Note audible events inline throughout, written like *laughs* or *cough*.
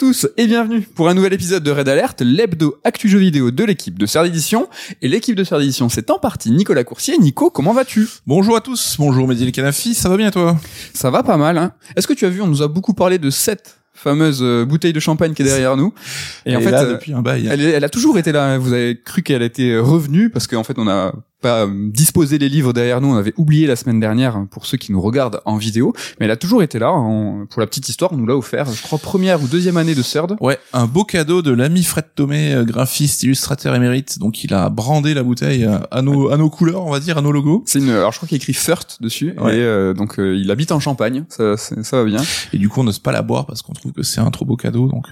Bonjour à tous et bienvenue pour un nouvel épisode de Red Alert, l'hebdo actu jeu vidéo de l'équipe de Serre d'édition. Et l'équipe de Serre d'édition, c'est en partie Nicolas Coursier. Nico, comment vas-tu? Bonjour à tous, bonjour Mehdi Canafi, ça va bien toi? Ça va pas mal, hein Est-ce que tu as vu, on nous a beaucoup parlé de cette fameuse euh, bouteille de champagne qui est derrière nous. Et, en fait, là, euh, depuis un bail. Elle, elle, a toujours été là. Vous avez cru qu'elle était revenue parce qu'en fait, on a pas euh, disposer les livres derrière nous. On avait oublié la semaine dernière hein, pour ceux qui nous regardent en vidéo, mais elle a toujours été là. pour la petite histoire, on nous l'a offert, je crois première ou deuxième année de CERD. Ouais, un beau cadeau de l'ami Fred Thomé, euh, graphiste, illustrateur émérite. Donc il a brandé la bouteille euh, à nos à nos couleurs, on va dire, à nos logos. C'est une, alors je crois qu'il écrit First dessus. Et donc il habite en Champagne, ça ça va bien. Et du coup on n'ose pas la boire parce qu'on trouve que c'est un trop beau cadeau. Donc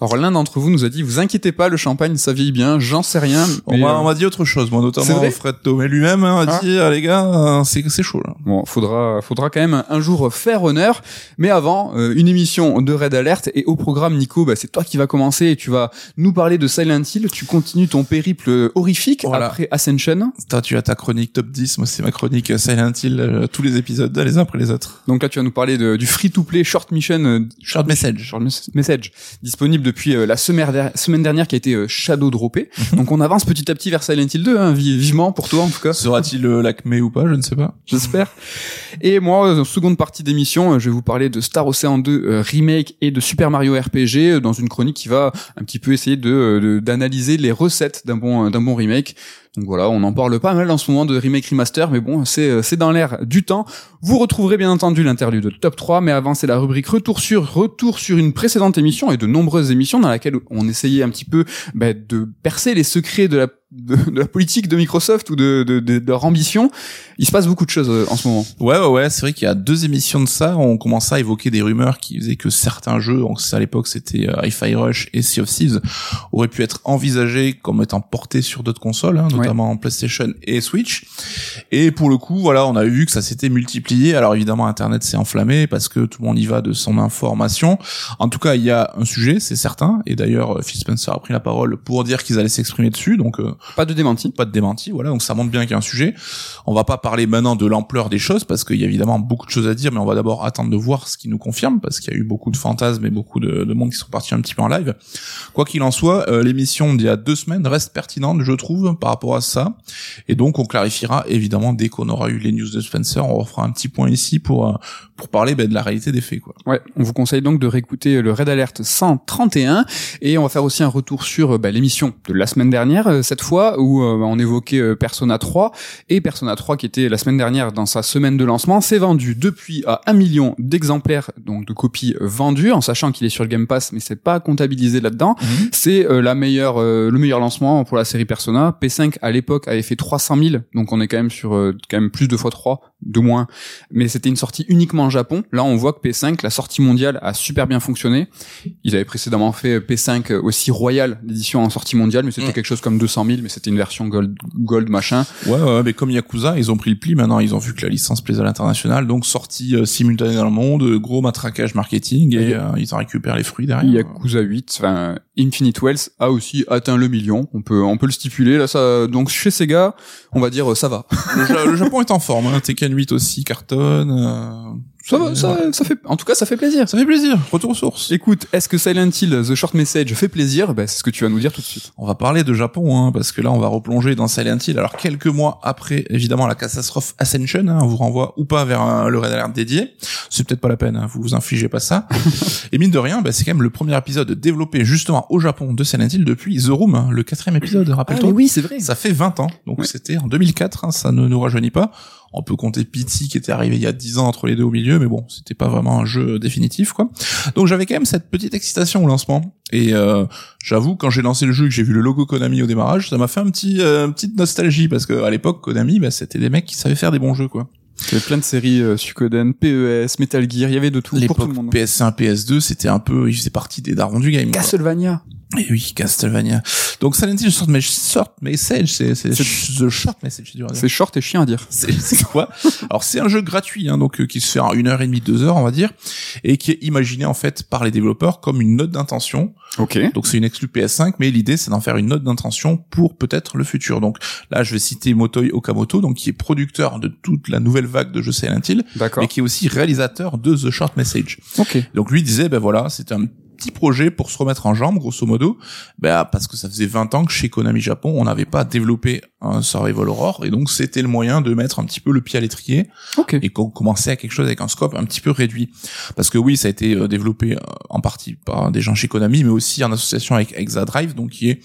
alors l'un d'entre vous nous a dit, vous inquiétez pas, le champagne ça vieillit bien. J'en sais rien. On m'a dit autre chose, moi notamment Fred Thomé lui-même. Hein, ah. les gars, euh, c'est c'est chaud là. Bon, faudra faudra quand même un jour faire honneur, mais avant euh, une émission de Red Alert et au programme Nico, bah, c'est toi qui vas commencer et tu vas nous parler de Silent Hill, tu continues ton périple horrifique après Ascension. Toi tu as ta chronique top 10, moi c'est ma chronique Silent Hill euh, tous les épisodes les uns après les autres. Donc là tu vas nous parler de, du free to play short mission short message, short message disponible depuis la semaine, semaine dernière qui a été shadow droppé. Mhm. Donc on avance petit à petit vers Silent Hill 2 hein, vivement pour toi en tout cas. Sera-t-il le l'Acme ou pas, je ne sais pas. J'espère. Et moi, en seconde partie d'émission, je vais vous parler de Star Ocean 2 euh, remake et de Super Mario RPG euh, dans une chronique qui va un petit peu essayer de d'analyser les recettes d'un bon d'un bon remake. Donc voilà, on en parle pas mal en ce moment de remake remaster, mais bon, c'est euh, c'est dans l'air du temps. Vous retrouverez bien entendu l'interlude de top 3, mais avant c'est la rubrique retour sur retour sur une précédente émission et de nombreuses émissions dans laquelle on essayait un petit peu bah, de percer les secrets de la de, la politique de Microsoft ou de, de, de, leur ambition. Il se passe beaucoup de choses euh, en ce moment. Ouais, ouais, ouais. C'est vrai qu'il y a deux émissions de ça. On commençait à évoquer des rumeurs qui faisaient que certains jeux, donc à l'époque c'était euh, Hi-Fi Rush et Sea of Thieves, auraient pu être envisagés comme étant portés sur d'autres consoles, hein, notamment PlayStation et Switch. Et pour le coup, voilà, on a vu que ça s'était multiplié. Alors évidemment, Internet s'est enflammé parce que tout le monde y va de son information. En tout cas, il y a un sujet, c'est certain. Et d'ailleurs, Phil Spencer a pris la parole pour dire qu'ils allaient s'exprimer dessus. Donc euh, pas de démenti. Pas de démenti, voilà. Donc ça montre bien qu'il y a un sujet. On va pas parler maintenant de l'ampleur des choses parce qu'il y a évidemment beaucoup de choses à dire, mais on va d'abord attendre de voir ce qui nous confirme parce qu'il y a eu beaucoup de fantasmes et beaucoup de, de monde qui sont partis un petit peu en live. Quoi qu'il en soit, euh, l'émission d'il y a deux semaines reste pertinente, je trouve, par rapport à ça. Et donc on clarifiera évidemment dès qu'on aura eu les news de Spencer, on fera un petit point ici pour euh, pour parler ben, de la réalité des faits, quoi. Ouais, on vous conseille donc de réécouter le Red Alert 131 et on va faire aussi un retour sur ben, l'émission de la semaine dernière cette fois où euh, on évoquait euh, Persona 3 et Persona 3 qui était la semaine dernière dans sa semaine de lancement s'est vendu depuis à un million d'exemplaires donc de copies vendues en sachant qu'il est sur le Game Pass mais c'est pas comptabilisé là-dedans. Mhm. C'est euh, la meilleure le meilleur lancement pour la série Persona. P5 à l'époque avait fait 300 000 donc on est quand même sur quand même plus de fois 3 de moins mais c'était une sortie uniquement en Japon. Là on voit que P5 la sortie mondiale a super bien fonctionné. Ils avaient précédemment fait P5 aussi Royal l'édition en sortie mondiale mais c'était mm. quelque chose comme 200 000 mais c'était une version gold, gold machin. Ouais, ouais, mais comme Yakuza, ils ont pris le pli. Maintenant, ils ont vu que la licence plaisait à l'international, donc sortie euh, simultanée dans le monde, euh, gros matraquage marketing, et euh, ils en récupèrent les fruits derrière. Yakuza 8, enfin Infinite Wells a aussi atteint le million. On peut, on peut le stipuler. Là, ça, donc chez Sega, on va dire ça va. le, Japon est en forme. Hein. Tekken *laughs* 8 aussi cartonne. Ça, va, ça, ça fait, en tout cas, ça fait plaisir. Ça fait plaisir. Retour aux sources. Écoute, est-ce que Silent Hill, The Short Message fait plaisir? Ben, C'est ce que tu vas nous dire tout de suite. On va parler de Japon, hein, parce que là, on va replonger dans Silent Hill. Alors, quelques mois après, évidemment, la catastrophe Ascension, hein, on vous renvoie ou pas vers le Red Alert dédié. C'est peut-être pas la peine, hein, vous vous infligez pas ça. *laughs* Et mine de rien, ben, c'est quand même le premier épisode développé justement au Japon de Silent Hill depuis The Room, hein, le quatrième épisode, rappelle-toi. Ah, oui, c'est vrai. Ça fait 20 ans, donc c'était en 2004, ça ne nous rajeunit pas. On peut compter Pity qui était arrivé il y a 10 ans entre les deux au milieu, mais bon, c'était pas vraiment un jeu définitif, quoi. Donc j'avais quand même cette petite excitation au lancement. Et euh, j'avoue, quand j'ai lancé le jeu, que j'ai vu le logo Konami au démarrage, ça m'a fait un petit, euh, petite nostalgie parce que à l'époque, Konami, bah, c'était des mecs qui savaient faire des bons jeux, quoi. Il y avait plein de séries euh, Suikoden, PES, Metal Gear, il y avait de tout pour tout le monde. PS1, PS2, c'était un peu, il faisait partie des darons du game. Castlevania. Et oui, Castlevania. Donc Silent Hill short, short message, c'est the short message. C'est short et chien à dire. C'est quoi? Alors c'est un jeu gratuit, hein, donc euh, qui se fait en une heure et demie, deux heures, on va dire, et qui est imaginé en fait par les développeurs comme une note d'intention. Ok. Donc c'est une exclu PS5, mais l'idée c'est d'en faire une note d'intention pour peut-être le futur. Donc là, je vais citer Motoi Okamoto, donc qui est producteur de toute la nouvelle vague de jeux Silent Hill, mais qui est aussi réalisateur de The Short Message. Ok. Donc lui disait, ben voilà, c'est un petit projet pour se remettre en jambe, grosso modo, bah, parce que ça faisait 20 ans que chez Konami Japon, on n'avait pas développé un survival horror, et donc c'était le moyen de mettre un petit peu le pied à l'étrier, et qu'on commençait à quelque chose avec un scope un petit peu réduit. Parce que oui, ça a été euh, développé euh, en partie par des gens chez Konami, mais aussi en association avec Exadrive, donc qui est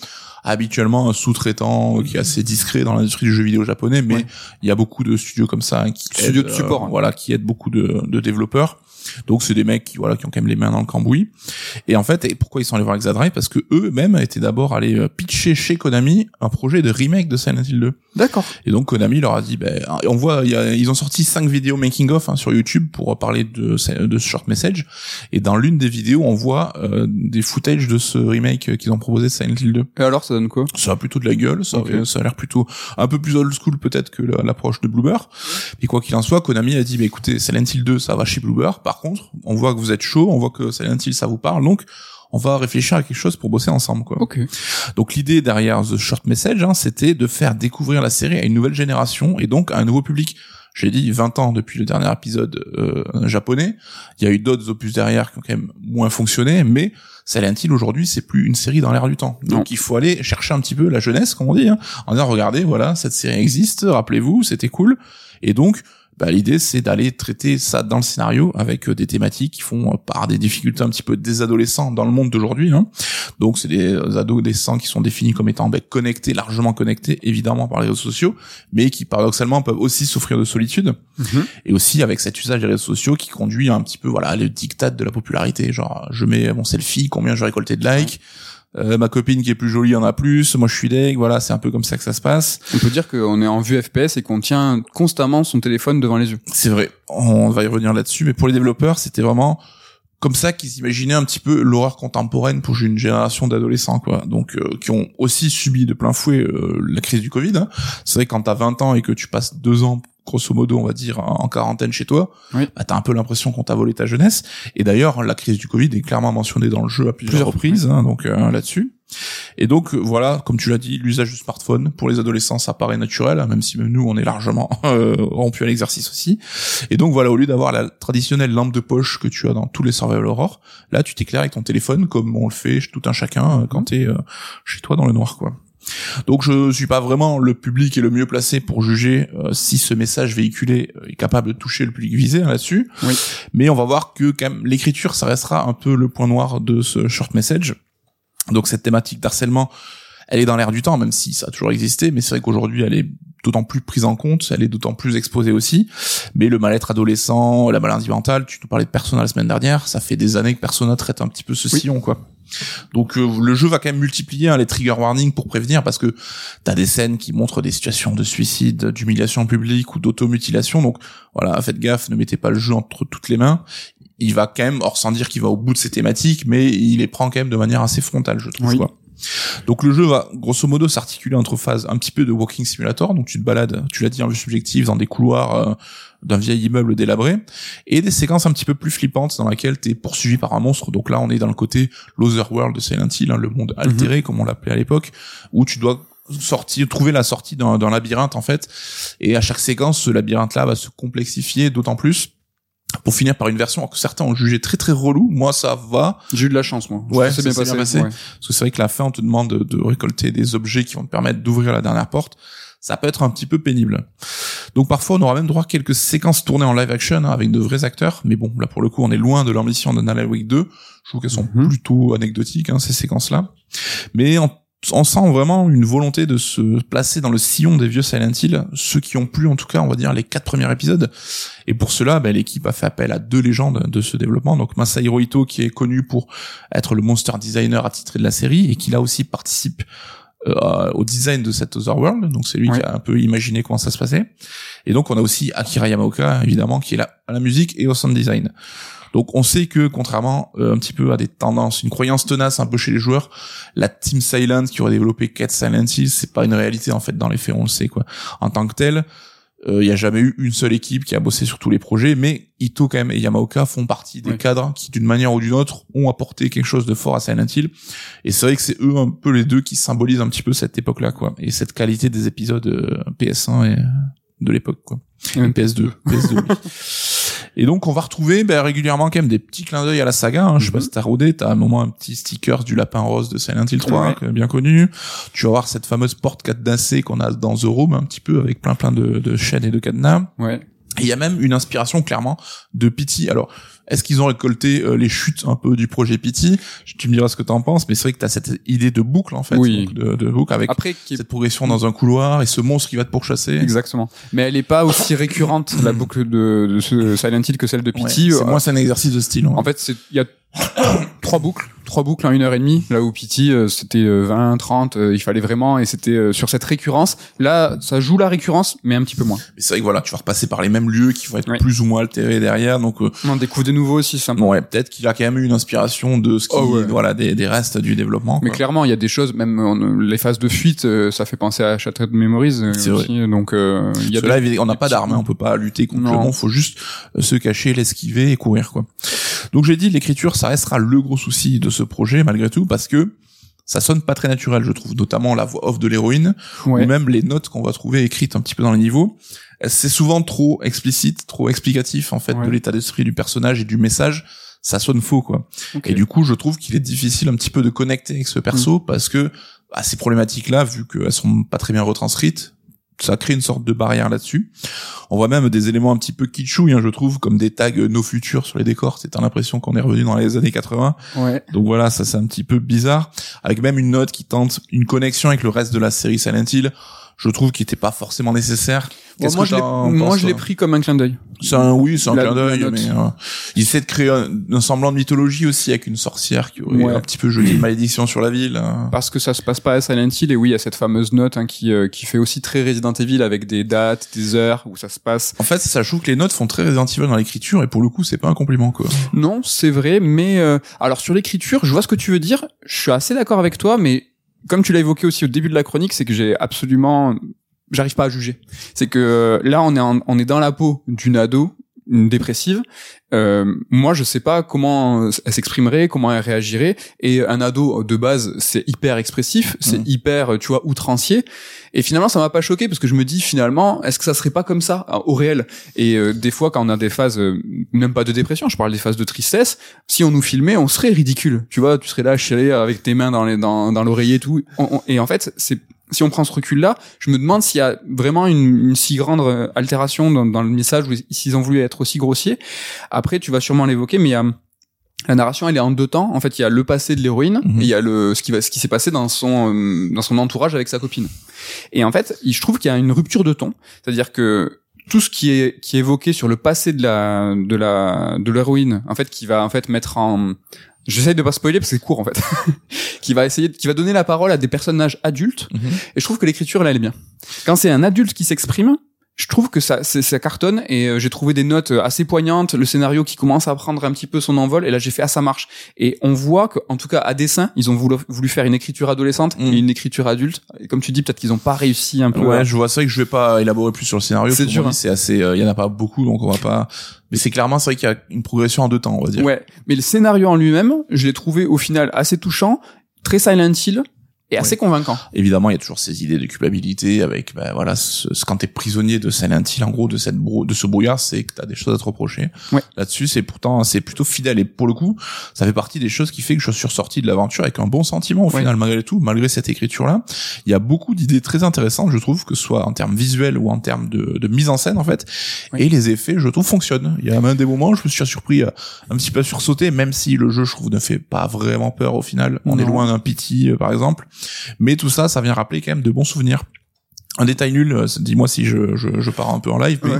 habituellement un sous-traitant qui est assez discret dans l'industrie du jeu vidéo japonais, mais il y a beaucoup de studios comme ça hein, qui studios de support, euh, voilà, qui aident beaucoup de, de développeurs. Donc c'est des mecs qui voilà qui ont quand même les mains dans le cambouis. Et en fait, et pourquoi ils sont allés voir Exadrive Parce que eux-mêmes étaient d'abord allés euh, pitcher chez Konami un projet de remake de Silent Hill 2. D'accord. Et donc Konami leur a dit, ben, on voit, ils ont sorti cinq vidéos making of hein, sur YouTube pour parler de, de ce short message. Et dans l'une des vidéos, on voit euh, des footage de ce remake qu'ils ont proposé de Silent Hill 2. Et alors, ça donne quoi Ça a plutôt de la gueule. Ça, ça a l'air plutôt un peu plus old school peut-être que l'approche de Bloober. Et quoi qu'il en soit, Konami a dit, bah, écoutez, Silent Hill 2, ça va chez Bloober. Par contre, on voit que vous êtes chaud, on voit que Silent Hill, ça vous parle, donc on va réfléchir à quelque chose pour bosser ensemble quoi. Donc l'idée derrière The Short Message, hein, c'était de faire découvrir la série à une nouvelle génération et donc à un nouveau public. J'ai dit 20 ans depuis le dernier épisode euh, japonais. Il y a eu d'autres opus derrière qui ont quand même moins fonctionné, mais Silent Hill aujourd'hui c'est plus une série dans l'air du temps. Donc il faut aller chercher un petit peu la jeunesse, comme on dit, hein, en disant regardez voilà cette série existe, rappelez-vous c'était cool. Et donc bah, l'idée c'est d'aller traiter ça dans le scénario avec euh, des thématiques qui font euh, par des difficultés un petit peu des adolescents dans le monde d'aujourd'hui. Hein. Donc c'est des adolescents qui sont définis comme étant bah, connectés, largement connectés, évidemment par les réseaux sociaux, mais qui paradoxalement peuvent aussi souffrir de solitude. Mm-hmm. Et aussi avec cet usage des réseaux sociaux qui conduit un petit peu voilà le diktat de la popularité. Genre je mets mon selfie, combien je vais récolter de likes. Euh, ma copine qui est plus jolie en a plus, moi je suis deg, voilà, c'est un peu comme ça que ça se passe. On peut dire qu'on est en vue FPS et qu'on tient constamment son téléphone devant les yeux. C'est vrai, on va y revenir là-dessus, mais pour les développeurs, c'était vraiment comme ça qu'ils imaginaient un petit peu l'horreur contemporaine pour une génération d'adolescents quoi donc euh, qui ont aussi subi de plein fouet euh, la crise du Covid hein. c'est vrai que quand t'as 20 ans et que tu passes deux ans grosso modo, on va dire, en quarantaine chez toi, oui. bah, t'as un peu l'impression qu'on t'a volé ta jeunesse. Et d'ailleurs, la crise du Covid est clairement mentionnée dans le jeu à plusieurs, reprises, hein, donc euh, là-dessus. Et donc euh, voilà, comme tu l'as dit, l'usage du smartphone pour les adolescents, ça paraît naturel, hein, même si même nous on est largement *laughs* euh, rompu à l'exercice aussi. Et donc voilà, au lieu d'avoir la traditionnelle lampe de poche que tu as dans tous les survival horror, là tu t'éclaires avec ton téléphone comme on le fait tout un chacun quand t'es chez toi dans le noir, quoi. Donc je suis pas vraiment le public et le mieux placé pour juger euh, si ce message véhiculé euh, est capable de toucher le public visé hein, là-dessus. Oui. Mais on va voir que quand même l'écriture ça restera un peu le point noir de ce short message. Donc cette thématique d'harcèlement, elle est dans l'air du temps même si ça a toujours existé, mais c'est vrai qu'aujourd'hui elle est d'autant plus prise en compte, elle est d'autant plus exposée aussi. Mais le mal-être adolescent, la maladie mentale, tu nous parlais de Persona la semaine dernière, ça fait des années que Persona traite un petit peu ce sillon quoi. Donc euh, le jeu va quand même multiplier hein, les trigger warnings pour prévenir parce que t'as des scènes qui montrent des situations de suicide, d'humiliation publique ou d'automutilation. Donc voilà, faites gaffe, ne mettez pas le jeu entre toutes les mains. Il va quand même, or sans dire qu'il va au bout de ses thématiques, mais il les prend quand même de manière assez frontale, je trouve. Quoi. Donc le jeu va grosso modo s'articuler entre phases un petit peu de walking simulator, donc tu te balades, tu l'as dit en vue subjective, dans des couloirs euh, d'un vieil immeuble délabré, et des séquences un petit peu plus flippantes dans lesquelles tu es poursuivi par un monstre. Donc là on est dans le côté Loser World de Silent Hill, hein, le monde mhm. altéré comme on l'appelait à l'époque, où tu dois sortir, trouver la sortie d'un labyrinthe en fait, et à chaque séquence ce labyrinthe là va se complexifier d'autant plus pour finir par une version que certains ont jugé très très relou. Moi, ça va. J'ai eu de la chance, moi. Ouais, c'est bien, passé. Parce que c'est vrai que la fin, on te demande de, récolter des objets qui vont te permettre d'ouvrir la dernière porte. Ça peut être un petit peu pénible. Donc parfois, on aura même droit à quelques séquences tournées en live action hein, avec de vrais acteurs. Mais bon, là pour le coup, on est loin de l'ambition de Alan Wake 2. Je trouve qu'elles sont mhm. plutôt anecdotiques hein, ces séquences-là. Mais en on sent vraiment une volonté de se placer dans le sillon des vieux Silent Hill, ceux qui ont plu en tout cas, on va dire les quatre premiers épisodes. Et pour cela, bah, l'équipe a fait appel à deux légendes de ce développement. Donc Masahiro Ito, qui est connu pour être le monster designer attitré de la série et qui là aussi participe euh, au design de cette Otherworld. Donc c'est lui qui a un peu imaginé comment ça se passait. Et donc on a aussi Akira Yamaoka, évidemment, qui est là à la musique et au sound design. Donc on sait que contrairement euh, un petit peu à des tendances, une croyance tenace un peu chez les joueurs, la Team Silent qui aurait développé Cat Silent Hill, c'est pas une réalité en fait dans les faits, on le sait quoi. En tant que tel, il euh, n'y a jamais eu une seule équipe qui a bossé sur tous les projets, mais Ito quand même et Yamaoka font partie des cadres qui d'une manière ou d'une autre ont apporté quelque chose de fort à Silent Hill. Et c'est vrai que c'est eux un peu les deux qui symbolisent un petit peu cette époque-là quoi, et cette qualité des épisodes euh, PS1 et de l'époque quoi. PS2, PS2. *laughs* Et donc on va retrouver ben, régulièrement quand même des petits clins d'œil à la saga. Hein. Je sais pas Mhm. si t'as rodé, t'as à un moment un petit sticker du lapin rose de Silent Hill 3, Ouais. que- bien connu. Tu vas voir cette fameuse porte cadenassée qu'on a dans The Room un petit peu avec plein plein de, de chaînes et de cadenas. Ouais. Et il y a même une inspiration clairement de Pity. Alors, est-ce qu'ils ont récolté euh, les chutes un peu du projet Pity Tu me diras ce que t'en penses, mais c'est vrai que t'as cette idée de boucle en fait, Oui. donc de, de boucle avec Après, cette progression dans un couloir et ce monstre qui va te pourchasser. Exactement. Mais elle est pas aussi récurrente la boucle de, de ce Silent Hill que celle de Ouais, Pity. c'est Euh, moins c'est un exercice de style. hein. En fait, il y a *coughs* trois boucles, trois boucles en une heure et demie. Là où Pity euh, c'était euh, 20, 30, euh, il fallait vraiment et c'était euh, sur cette récurrence. Là, ça joue la récurrence, mais un petit peu moins. Mais c'est vrai que voilà, tu vas repasser par les mêmes lieux qui vont être plus ou moins altérés derrière, donc euh, On découvre des nouveaux aussi, sympa. bon, ouais, peut-être qu'il a quand même eu une inspiration de ce qui, Oh, ouais. voilà, des, des restes du développement. Mais quoi. clairement, il y a des choses, même en- les phases de fuite, euh, ça fait penser à Shattered Memories euh, C'est aussi. Donc, euh, il y a là, on n'a pas d'armes, hein, on peut pas lutter contre le Non. monstre, faut juste euh, se cacher, l'esquiver et courir, quoi. Donc j'ai dit, l'écriture, ça restera le gros souci de ce projet, malgré tout, parce que ça sonne pas très naturel, je trouve, notamment la voix off de l'héroïne, Ouais. ou même les notes qu'on va trouver écrites un petit peu dans les niveaux. C'est souvent trop explicite, trop explicatif, en fait, Ouais. de l'état d'esprit du personnage et du message. Ça sonne faux, quoi. Ok. Et du coup, je trouve qu'il est difficile un petit peu de connecter avec ce perso Mm. parce que bah, ces problématiques-là, vu qu'elles sont pas très bien retranscrites, ça crée une sorte de barrière là-dessus. On voit même des éléments un petit peu kitschouilles, hein, je trouve, comme des tags euh, nos futurs sur les décors. C'est l'impression qu'on est revenu dans les années 80. Ouais. Donc voilà, ça c'est un petit peu bizarre. Avec même une note qui tente une connexion avec le reste de la série Silent Hill. Je trouve qu'il était pas forcément nécessaire. Bon, moi, que je l'ai, moi, je pris comme un clin d'œil. c'est un oui, c'est un La- clin d'œil, mais euh, il essaie de créer un, un semblant de mythologie aussi avec une sorcière qui aurait Ouais. un petit peu jeté une malédiction sur la ville. hein. Parce que ça se passe pas à Silent Hill et oui, il y a cette fameuse note hein, qui euh, qui fait aussi très Resident Evil avec des dates, des heures où ça se passe. En fait, ça joue que les notes font très Resident Evil dans l'écriture et pour le coup, c'est pas un compliment quoi. Non, c'est vrai, mais euh, alors sur l'écriture, je vois ce que tu veux dire. Je suis assez d'accord avec toi, mais comme tu l'as évoqué aussi au début de la chronique, c'est que j'ai absolument, j'arrive pas à juger. C'est que euh, là, on est en- on est dans la peau d'une ado, une dépressive. Euh, moi, je sais pas comment elle s'exprimerait, comment elle réagirait. Et un ado de base, c'est hyper expressif, c'est Mhm. hyper, tu vois, outrancier. Et finalement, ça m'a pas choqué parce que je me dis finalement, est-ce que ça serait pas comme ça euh, au réel? Et euh, des fois, quand on a des phases, euh, même pas de dépression, je parle des phases de tristesse. Si on nous filmait, on serait ridicule. Tu vois, tu serais là chialer avec tes mains dans les dans, dans l'oreiller et tout. On- on- et en fait, c'est si on prend ce recul-là, je me demande s'il y a vraiment une, une si grande euh, altération dans, dans le message ou s'ils ont voulu être aussi grossiers. Après, tu vas sûrement l'évoquer, mais il y a la narration, elle est en deux temps. En fait, il y a le passé de l'héroïne Mhm. et il y a le ce qui va ce qui s'est passé dans son euh, dans son entourage avec sa copine. Et en fait, je trouve qu'il y a une rupture de ton, c'est-à-dire que tout ce qui est qui est évoqué sur le passé de la de la de l'héroïne, en fait, qui va en fait mettre en J'essaye de pas spoiler parce que c'est court en fait. *laughs* qui va essayer, qui va donner la parole à des personnages adultes. Mhm. Et je trouve que l'écriture là, elle est bien. Quand c'est un adulte qui s'exprime, je trouve que ça, ça cartonne et euh, j'ai trouvé des notes euh, assez poignantes, le scénario qui commence à prendre un petit peu son envol et là j'ai fait ah ça marche et on voit que en tout cas à dessin ils ont voulu, voulu faire une écriture adolescente Mm. et une écriture adulte et comme tu dis peut-être qu'ils ont pas réussi un peu Ouais, à- je vois. Vrai que je vais pas élaborer plus sur le scénario. C'est dur, hein. C'est assez. euh, Il y en a pas beaucoup, donc on va pas. Mais c'est clairement c'est vrai qu'il y a une progression en deux temps, on va dire. ouais mais le scénario en lui-même je l'ai trouvé au final assez touchant très Silent Hill et assez convaincant Évidemment, il y a toujours ces idées de culpabilité avec, ben voilà, ce, ce- quand t'es prisonnier de Silent Hill, en gros, de cette brou- de ce brouillard, c'est que t'as des choses à te reprocher. Ouais. Là-dessus, c'est pourtant, c'est plutôt fidèle. Et pour le coup, ça fait partie des choses qui fait que je suis ressorti de l'aventure avec un bon sentiment au final, malgré tout, malgré cette écriture-là. Il y a beaucoup d'idées très intéressantes, je trouve, que ce soit en termes visuels ou en termes de, de mise en scène, en fait. Et les effets, je trouve, fonctionnent. Il y a même des moments où je me suis surpris euh, un petit peu sursauté, même si le jeu, je trouve, ne fait pas vraiment peur au final. On est loin d'un pity, euh, par exemple. Mais tout ça, ça vient rappeler quand même de bons souvenirs. Un détail nul, euh, dis-moi si je, je, pars un peu en live, mais.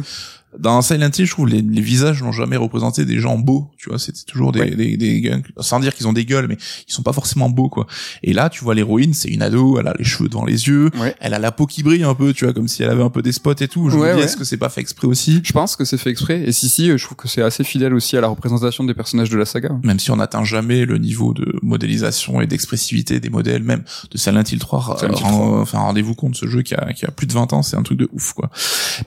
Dans Silent Hill, je trouve les, les visages n'ont jamais représenté des gens beaux, tu vois, c'était toujours des, Ouais. des, des gars- sans dire qu'ils ont des gueules, mais ils sont pas forcément beaux, quoi. Et là, tu vois l'héroïne, c'est une ado, elle a les cheveux devant les yeux, ouais elle a la peau qui brille un peu, tu vois, comme si elle avait un peu des spots et tout. Je Ouais, me dis, est-ce que c'est pas fait exprès aussi? je pense que c'est fait exprès et si si je trouve que c'est assez fidèle aussi à la représentation des personnages de la saga Même si on n'atteint jamais le niveau de modélisation et d'expressivité des modèles, même de Silent Hill 3, Silent Hill rend- enfin, rendez-vous compte, ce jeu qui a, qui a plus de 20 ans, c'est un truc de ouf, quoi.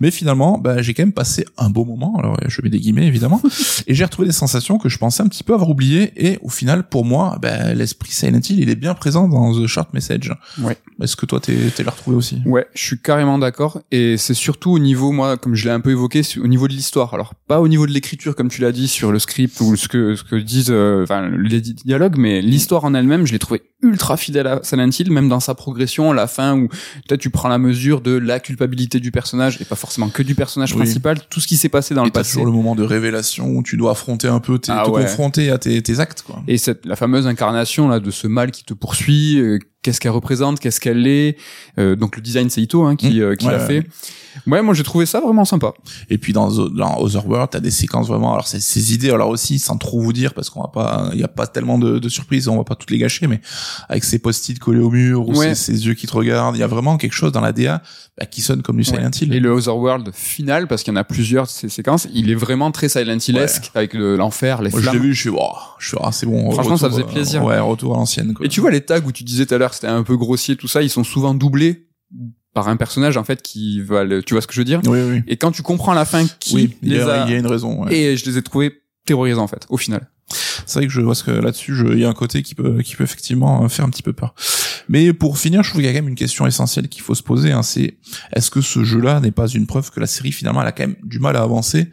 Mais finalement, bah, j'ai quand même passé passé un beau moment. Alors je mets des guillemets évidemment, *laughs* et j'ai retrouvé des sensations que je pensais un petit peu avoir oubliées. Et au final, pour moi, ben, l'esprit Silent Hill, il est bien présent dans The Short Message. Ouais. Est-ce que toi, t'es t'es l'as retrouvé aussi? Ouais, je suis carrément d'accord. Et c'est surtout au niveau, moi, comme je l'ai un peu évoqué, au niveau de l'histoire. Alors pas au niveau de l'écriture, comme tu l'as dit, sur le script ou ce que ce que disent, euh, enfin les dialogues, mais l'histoire en elle-même, je l'ai trouvé ultra fidèle à Silent Hill, même dans sa progression, la fin où peut-être tu prends la mesure de la culpabilité du personnage et pas forcément que du personnage Oui. principal, tout ce qui s'est passé dans Et le passé. toujours le moment de révélation où tu dois affronter un peu, tes, Ah te ouais. confronter à tes, tes actes, quoi. Et cette la fameuse incarnation là de ce mal qui te poursuit, euh, qu'est-ce qu'elle représente, qu'est-ce qu'elle est. Euh, donc le design c'est Ito hein, qui Mmh. euh, qui Ouais, l'a fait. Ouais, moi j'ai trouvé ça vraiment sympa. Et puis dans, dans Otherworld, t'as des séquences vraiment. Alors ces, ces idées, alors aussi, sans trop vous dire, parce qu'on va pas, il y a pas tellement de, de surprises, on va pas toutes les gâcher, mais avec ces post-it collés au mur ou Ouais. ces, ces yeux qui te regardent, il y a vraiment quelque chose dans la DA bah, qui sonne comme du Silent Hill. Et le Otherworld final, parce qu'il y en a plusieurs de ces séquences, il est vraiment très Silent Hill-esque avec le- l'enfer, les Moi, je l'ai flammes. vu, je suis, oh, je suis, ah, c'est bon. Franchement, ça faisait plaisir. euh, ouais, retour à l'ancienne. Et tu vois les tags où tu disais tout à l'heure c'était un peu grossier, tout ça, ils sont souvent doublés par un personnage en fait qui va le, tu vois ce que je veux dire? Oui, oui. Et quand tu comprends à la fin qui Oui, il y, a, a, il y a une raison. ouais. et je les ai trouvés terrorisants en fait, au final. C'est vrai que je vois ce que là-dessus, je- il y a un côté qui peut, qui peut effectivement faire un petit peu peur. Mais pour finir, je trouve qu'il y a quand même une question essentielle qu'il faut se poser. Hein, c'est est-ce que ce jeu-là n'est pas une preuve que la série finalement elle a quand même du mal à avancer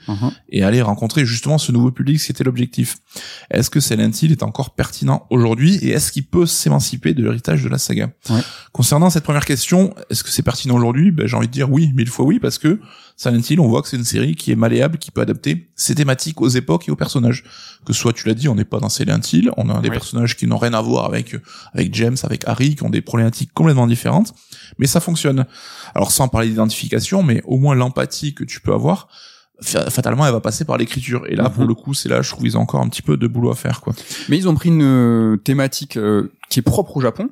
et aller rencontrer justement ce nouveau public, ce qui était l'objectif. Est-ce que Silent Hill est encore pertinent aujourd'hui et est-ce qu'il peut s'émanciper de l'héritage de la saga? Ouais. Concernant cette première question, est-ce que c'est pertinent aujourd'hui? Ben, J'ai envie de dire oui, mille fois oui, parce que Silent Hill, on voit que c'est une série qui est malléable, qui peut adapter ses thématiques aux époques et aux personnages. Que soit, tu l'as dit, on n'est pas dans Silent Hill, on a des Ouais. personnages qui n'ont rien à voir avec avec James, avec Harry, qui ont des problématiques complètement différentes, mais ça fonctionne. Alors sans parler d'identification, mais au moins l'empathie que tu peux avoir, fa- fatalement elle va passer par l'écriture et là Mhm. pour le coup c'est là je trouve qu'ils ont encore un petit peu de boulot à faire quoi Mais ils ont pris une euh, thématique euh, qui est propre au Japon,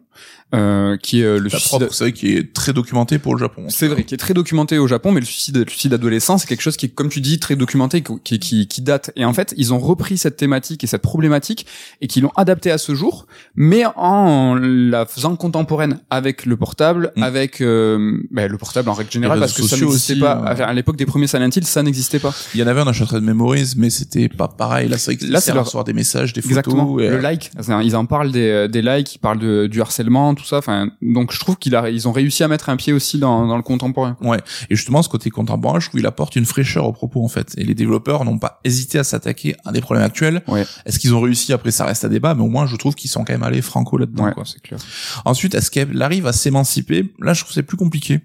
euh, qui est euh, le suicide. propre c'est vrai qui est très documenté pour le Japon C'est vrai, qui est très documenté au Japon, mais le suicide, le suicide adolescent, c'est quelque chose qui est, comme tu dis, très documenté, qui, qui, qui date. Et en fait, ils ont repris cette thématique et cette problématique et qui l'ont adapté à ce jour, mais en la faisant contemporaine avec le portable, Mm. avec euh, ben, le portable en règle générale, parce que ça n'existait pas. À l'époque des premiers Silent Hill, ça n'existait pas. il y en avait un dans Shattered Memories mais c'était pas pareil là c'est vrai que Là, c'est leur- des messages des photos Exactement. et, Le like, C'est-à-dire, ils en parlent des, des likes, ils parlent de, du harcèlement, tout ça. Enfin, donc je trouve qu'ils a, ils ont réussi à mettre un pied aussi dans, dans le contemporain. Ouais. Et justement, ce côté contemporain, je trouve qu'il apporte une fraîcheur au propos, en fait. Et les développeurs n'ont pas hésité à s'attaquer à des problèmes actuels. Ouais. Est-ce qu'ils ont réussi? Après, ça reste à débat, mais au moins, je trouve qu'ils sont quand même allés franco là-dedans, Ouais, c'est clair. Ensuite, est-ce qu'elle arrive à s'émanciper? Là, je trouve que c'est plus compliqué.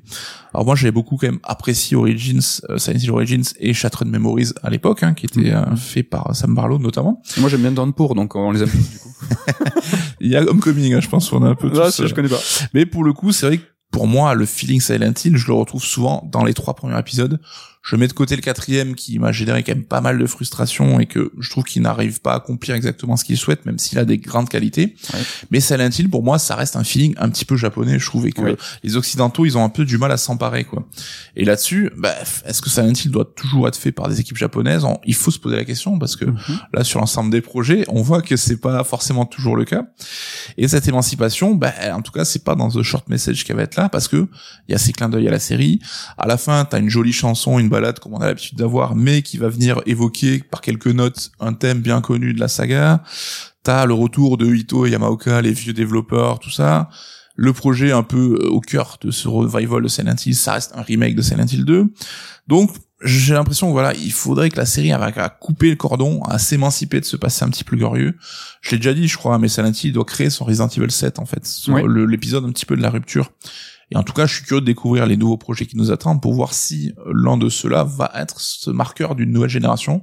Alors moi, j'avais beaucoup quand même apprécié Origins, euh, Silent Hill Origins et Shattered Memories à l'époque, hein, qui était euh, fait par Sam Barlow notamment. Et Moi, j'aime bien Downpour, donc on les aime du coup. *laughs* Il y a Hein, je pense, on a un peu tous, si, euh, je connais pas. Mais pour le coup, c'est vrai que pour moi, le feeling Silent Hill, je le retrouve souvent dans les trois premiers épisodes. Je mets de côté le quatrième qui m'a généré quand même pas mal de frustration et que je trouve qu'il n'arrive pas à accomplir exactement ce qu'il souhaite, même s'il a des grandes qualités. Ouais. Mais Silent Hill, pour moi, ça reste un feeling un petit peu japonais, je trouve, et que les occidentaux, ils ont un peu du mal à s'emparer, quoi. Et là-dessus, bah, est-ce que Silent Hill doit toujours être fait par des équipes japonaises? On- Il faut se poser la question parce que Mhm. là, sur l'ensemble des projets, on voit que c'est pas forcément toujours le cas. Et cette émancipation, bah, en tout cas, c'est pas dans The Short Message qu'elle va être là, parce que il y a ces clins d'œil à la série. À la fin, t'as une jolie chanson, une balade comme on a l'habitude d'avoir, mais qui va venir évoquer par quelques notes un thème bien connu de la saga. T'as le retour de Ito et Yamaoka, les vieux développeurs, tout ça. Le projet un peu euh, au cœur de ce revival de Silent Hill, ça reste un remake de Silent Hill 2. Donc, j'ai l'impression voilà, il faudrait que la série arrive à couper le cordon, à s'émanciper de ce passé un petit peu glorieux. Je l'ai déjà dit, je crois, mais Silent Hill doit créer son Resident Evil 7 en fait, le- l'épisode un petit peu de la rupture. Et en tout cas, je suis curieux de découvrir les nouveaux projets qui nous attendent pour voir si euh, l'un de ceux-là va être ce marqueur d'une nouvelle génération.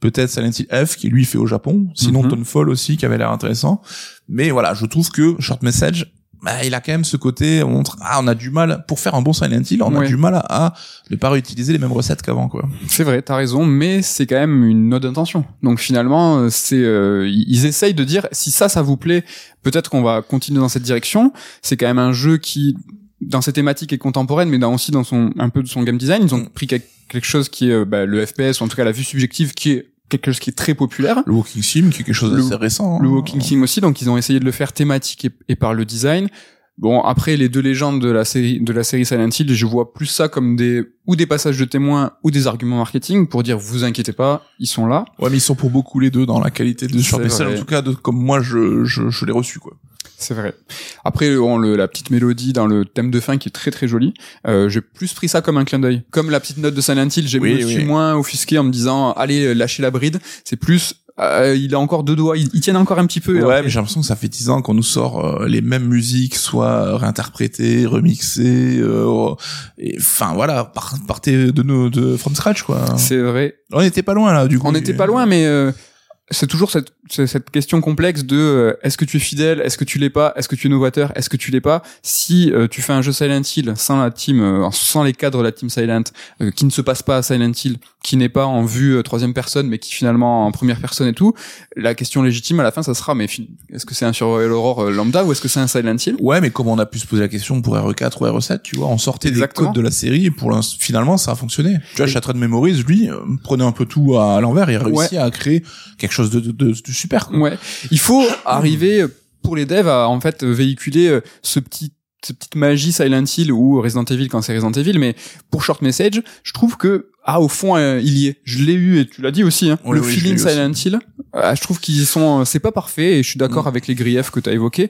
Peut-être Silent Hill F qui lui fait au Japon, sinon Mhm. Townfall aussi qui avait l'air intéressant. Mais voilà, je trouve que Short Message, bah, il a quand même ce côté, on montre, ah, on a du mal, pour faire un bon Silent Hill, on a du mal à, à ne pas réutiliser les mêmes recettes qu'avant, quoi. C'est vrai, t'as raison, mais c'est quand même une note d'intention. Donc finalement, euh, c'est euh, ils essayent de dire si ça, ça vous plaît, peut-être qu'on va continuer dans cette direction. C'est quand même un jeu qui, dans ses thématiques, est contemporaine, mais dans, aussi dans son un peu de son game design, ils ont pris quel- quelque chose qui est euh, bah, le FPS ou en tout cas la vue subjective, qui est quelque chose qui est très populaire. Le Walking Sim, qui est quelque chose Le- d'assez récent. Le hein. Walking Sim aussi, donc ils ont essayé de le faire thématique et, et par le design. Bon, après les deux légendes de la série de la série Silent Hill, je vois plus ça comme des ou des passages de témoins ou des arguments marketing pour dire vous inquiétez pas, ils sont là. Ouais, mais ils sont pour beaucoup les deux dans la qualité de vrai. En tout cas, de, comme moi, je, je, je l'ai reçu, quoi. C'est vrai. Après, on, le, la petite mélodie dans le thème de fin qui est très très jolie. Euh, j'ai plus pris ça comme un clin d'œil, comme la petite note de Silent Hill. J'ai Oui, me oui. suis moins offusqué en me disant allez lâchez la bride. C'est plus euh, il a encore deux doigts, ils, ils tiennent encore un petit peu. et Ouais, mais j'ai l'impression que ça fait 10 ans qu'on nous sort euh, les mêmes musiques, soit réinterprétées, remixées, euh, et enfin voilà, par- partez de nos de from scratch quoi. c'est vrai. On n'était pas loin là, du coup. On n'était pas loin, mais euh, c'est toujours cette, cette question complexe de euh, est-ce que tu es fidèle, est-ce que tu l'es pas, est-ce que tu es novateur, est-ce que tu l'es pas? Si euh, tu fais un jeu Silent Hill sans la team, euh, sans les cadres de la team Silent, euh, qui ne se passe pas à Silent Hill, qui n'est pas en vue euh, troisième personne, mais qui finalement en première personne et tout, la question légitime à la fin, ça sera mais est-ce que c'est un survival horror euh, lambda ou est-ce que c'est un Silent Hill? Ouais, mais comme on a pu se poser la question pour RE4 ou RE7, tu vois, on sortait Exactement. des codes de la série et pour finalement ça a fonctionné. Tu vois, Shattered Memories, lui, prenait un peu tout à, l'envers et a réussi à créer quelque chose de, de, super. Ouais. Il faut arriver euh, pour les devs à en fait véhiculer euh, ce petit cette petite magie Silent Hill ou Resident Evil quand c'est Resident Evil, mais pour Short Message, je trouve que ah au fond euh, il y est. Je l'ai eu et tu l'as dit aussi. Hein, Oui, le oui, feeling Silent Hill, euh, je trouve qu'ils sont, euh, c'est pas parfait et je suis d'accord Mm. avec les griefs que tu as évoqués,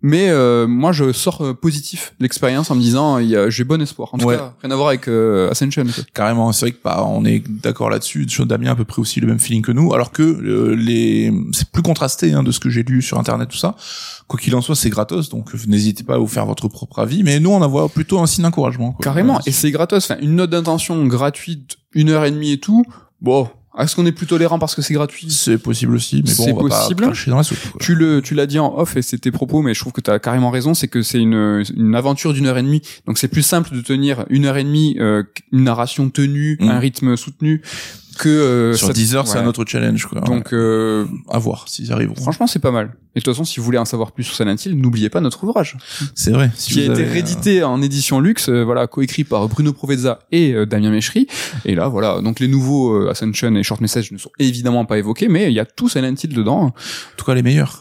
mais euh, moi je sors positif de l'expérience en me disant j'ai bon espoir. En tout Ouais. cas, rien à voir avec Ascension. quoi. Carrément, c'est vrai que bah, on est d'accord là-dessus. Damien a à peu près aussi le même feeling que nous, alors que euh, les c'est plus contrasté hein, de ce que j'ai lu sur internet tout ça. Quoi qu'il en soit, c'est gratos, donc n'hésitez pas à vous faire votre propre avis. Mais nous, on en voit plutôt un signe d'encouragement. Carrément. Ouais, Et c'est gratos. Enfin, une note d'intention gratuite, une heure et demie et tout. Bon, est-ce qu'on est plus tolérant parce que c'est gratuit? C'est possible aussi, mais bon, C'est on va possible. pas cracher dans la soupe. quoi. Tu le, tu l'as dit en off et c'est tes propos, mais je trouve que tu as carrément raison. C'est que c'est une, une aventure d'une heure et demie. Donc c'est plus simple de tenir une heure et demie, euh, une narration tenue, Mm. un rythme soutenu que euh, Sur ça- 10 heures, c'est un autre challenge. Quoi. Donc euh, à voir s'ils arriveront. franchement, c'est pas mal. Et de toute façon, si vous voulez en savoir plus sur Silent Hill, n'oubliez pas notre ouvrage c'est vrai. Si qui a été avez, euh, réédité en édition luxe, euh, voilà, coécrit par Bruno Provezza et euh, Damien Méchery. Et là, voilà, donc les nouveaux euh, Ascension et Short Message ne sont évidemment pas évoqués, mais il y a tout Silent Hill dedans. En tout cas, les meilleurs.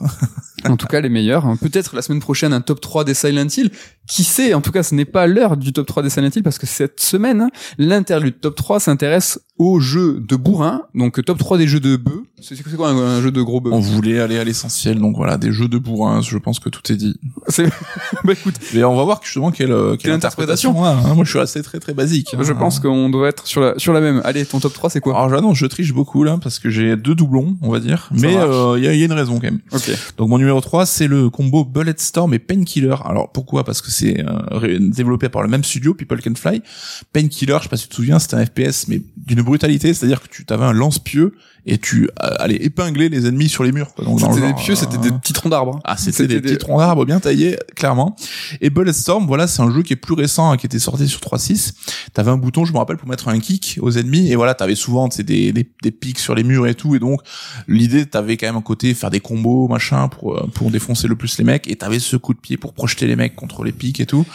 En tout cas, les meilleurs. Peut-être la semaine prochaine un top 3 des Silent Hill. Qui sait En tout cas, ce n'est pas l'heure du top 3 des Silent Hill parce que cette semaine, hein, l'interlude top 3 s'intéresse aux jeux de bourrin. Donc top 3 des jeux de bœufs. C'est quoi un, un jeu de gros bœuf On voulait aller à l'essentiel, donc voilà, des jeux de bourrin. Je pense que tout est dit. C'est- *laughs* Bah écoute, Mais on va voir justement quelle, euh, quelle, Quelle interprétation. hein. Moi, je suis assez très très basique. je hein. pense qu'on doit être sur la, sur la même. Allez, ton top 3 c'est quoi? Alors j'annonce, je triche beaucoup là parce que j'ai deux doublons, on va dire. Ça Mais marche. euh, il y, a, il y a une raison quand même. Ok. Donc mon numéro 3, c'est le combo Bulletstorm et Painkiller. Alors pourquoi? Parce que c'est euh, développé par le même studio, People Can Fly. Painkiller, je sais pas si tu te souviens, c'était un FPS mais d'une brutalité, c'est-à-dire que tu avais un lance-pieu et tu euh, allais épingler les ennemis sur les murs. Quoi. Donc, C'était des pieux, euh, c'était des petits troncs d'arbres. Ah, c'était des, petits troncs d'arbres bien taillés, clairement. Et Bulletstorm, voilà, c'est un jeu qui est plus récent, hein, qui était sorti sur 3.6. T'avais un bouton, je me rappelle, pour mettre un kick aux ennemis. Et voilà, t'avais souvent, des, des, des pics sur les murs et tout. Et donc, l'idée, t'avais quand même un côté faire des combos, machin, pour, euh, pour défoncer le plus les mecs. Et t'avais ce coup de pied pour projeter les mecs contre les pics et tout.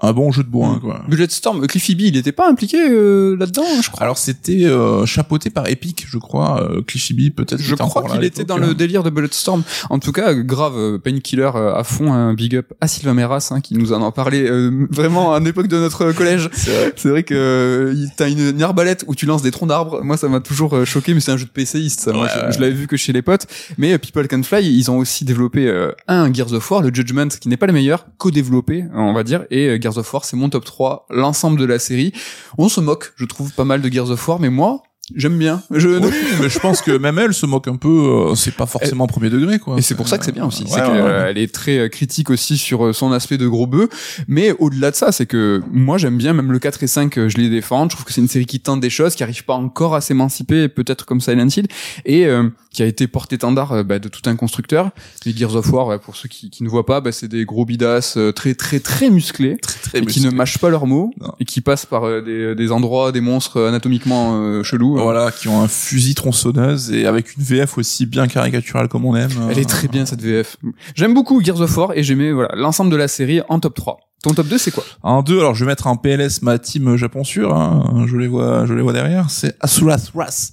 Un bon jeu de bourrin, Mm. quoi. Bulletstorm, Cliffy B, il était pas impliqué euh, là-dedans, je crois? Alors c'était euh, chapeauté par Epic, je crois. Euh, Clichy B, peut-être. Je crois qu'il était dans hein. le délire de Bulletstorm. En tout cas, grave, euh, Painkiller euh, à fond, un big up à Sylvain Meras, hein, qui nous en a parlé euh, vraiment à l'époque de notre collège. *laughs* C'est vrai. Vrai que euh, t'as une, une arbalète où tu lances des troncs d'arbres. Moi, ça m'a toujours choqué, mais c'est un jeu de PCiste. Ça. Moi, je, je l'avais vu que chez les potes. Mais People Can Fly, ils ont aussi développé euh, un Gears of War, le Judgment, qui n'est pas le meilleur, co-développé, on va dire. Et Gears of War, c'est mon top 3, l'ensemble de la série. On se moque, je trouve, pas mal de Gears of War, mais moi, j'aime bien. Je, Oui, mais je pense que même elle se moque un peu. euh, c'est pas forcément premier degré, quoi. Et c'est pour ça que c'est bien aussi. Ouais, c'est ouais, euh, elle est très euh, critique aussi sur euh, son aspect de gros bœuf. Mais au-delà de ça, c'est que moi j'aime bien, même le 4 et 5, euh, je les défends. Je trouve que c'est une série qui tente des choses, qui arrive pas encore à s'émanciper, peut-être comme Silent Hill, et euh, qui a été porte-étendard euh, bah, de tout un constructeur. Les Gears of War, pour ceux qui, qui ne voient pas, bah, c'est des gros bidas euh, très très très musclés. très et qui ne mâchent pas leurs mots Non. et qui passent par euh, des, des endroits, des monstres anatomiquement euh, chelous. Voilà, qui ont un fusil tronçonneuse et avec une VF aussi bien caricaturale comme on aime. Elle est très bien cette VF. J'aime beaucoup Gears of War et j'aimais voilà l'ensemble de la série en top 3. Ton top 2 c'est quoi? En deux, alors je vais mettre en PLS ma team Japon sûr. Hein, je les vois, je les vois derrière. C'est Asuras Ras.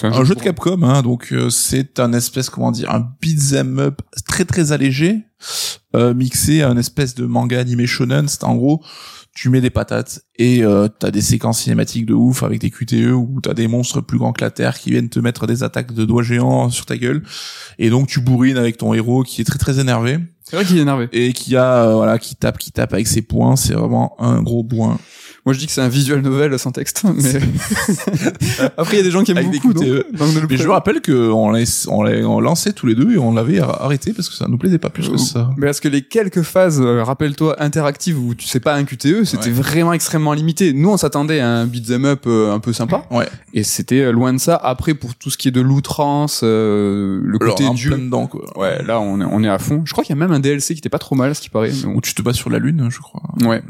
C'est un jeu de. Capcom, hein, donc euh, c'est un espèce, comment dire, un beat'em up très très allégé, euh, mixé à une espèce de manga animé shonen. C'est en gros, tu mets des patates et euh, t'as des séquences cinématiques de ouf avec des QTE où t'as des monstres plus grands que la Terre qui viennent te mettre des attaques de doigts géants sur ta gueule, et donc tu bourrines avec ton héros qui est très très énervé C'est vrai qu'il est énervé. et qui a euh, voilà qui tape qui tape avec ses poings. C'est vraiment un gros bourrin. Moi, je dis que c'est un visual novel sans texte, mais *laughs* après, il y a des gens qui aiment Avec des beaucoup. donc- Mais je vous rappelle que on l'a on l'a on lançait tous les deux et on l'avait ar- arrêté parce que ça nous plaisait pas plus que ça. Mais parce que les quelques phases, euh, rappelle-toi, interactives où tu sais pas un QTE, c'était Ouais. vraiment extrêmement limité. Nous, on s'attendait à un beat'em up euh, un peu sympa. Ouais. Et c'était euh, loin de ça. Après, pour tout ce qui est de l'outrance, euh, le Alors, côté dur. plein dedans quoi. Ouais, là, on est, on est à fond. Je crois qu'il y a même un DLC qui était pas trop mal, ce qui paraît. Où tu te bats sur la lune, je crois. Ouais.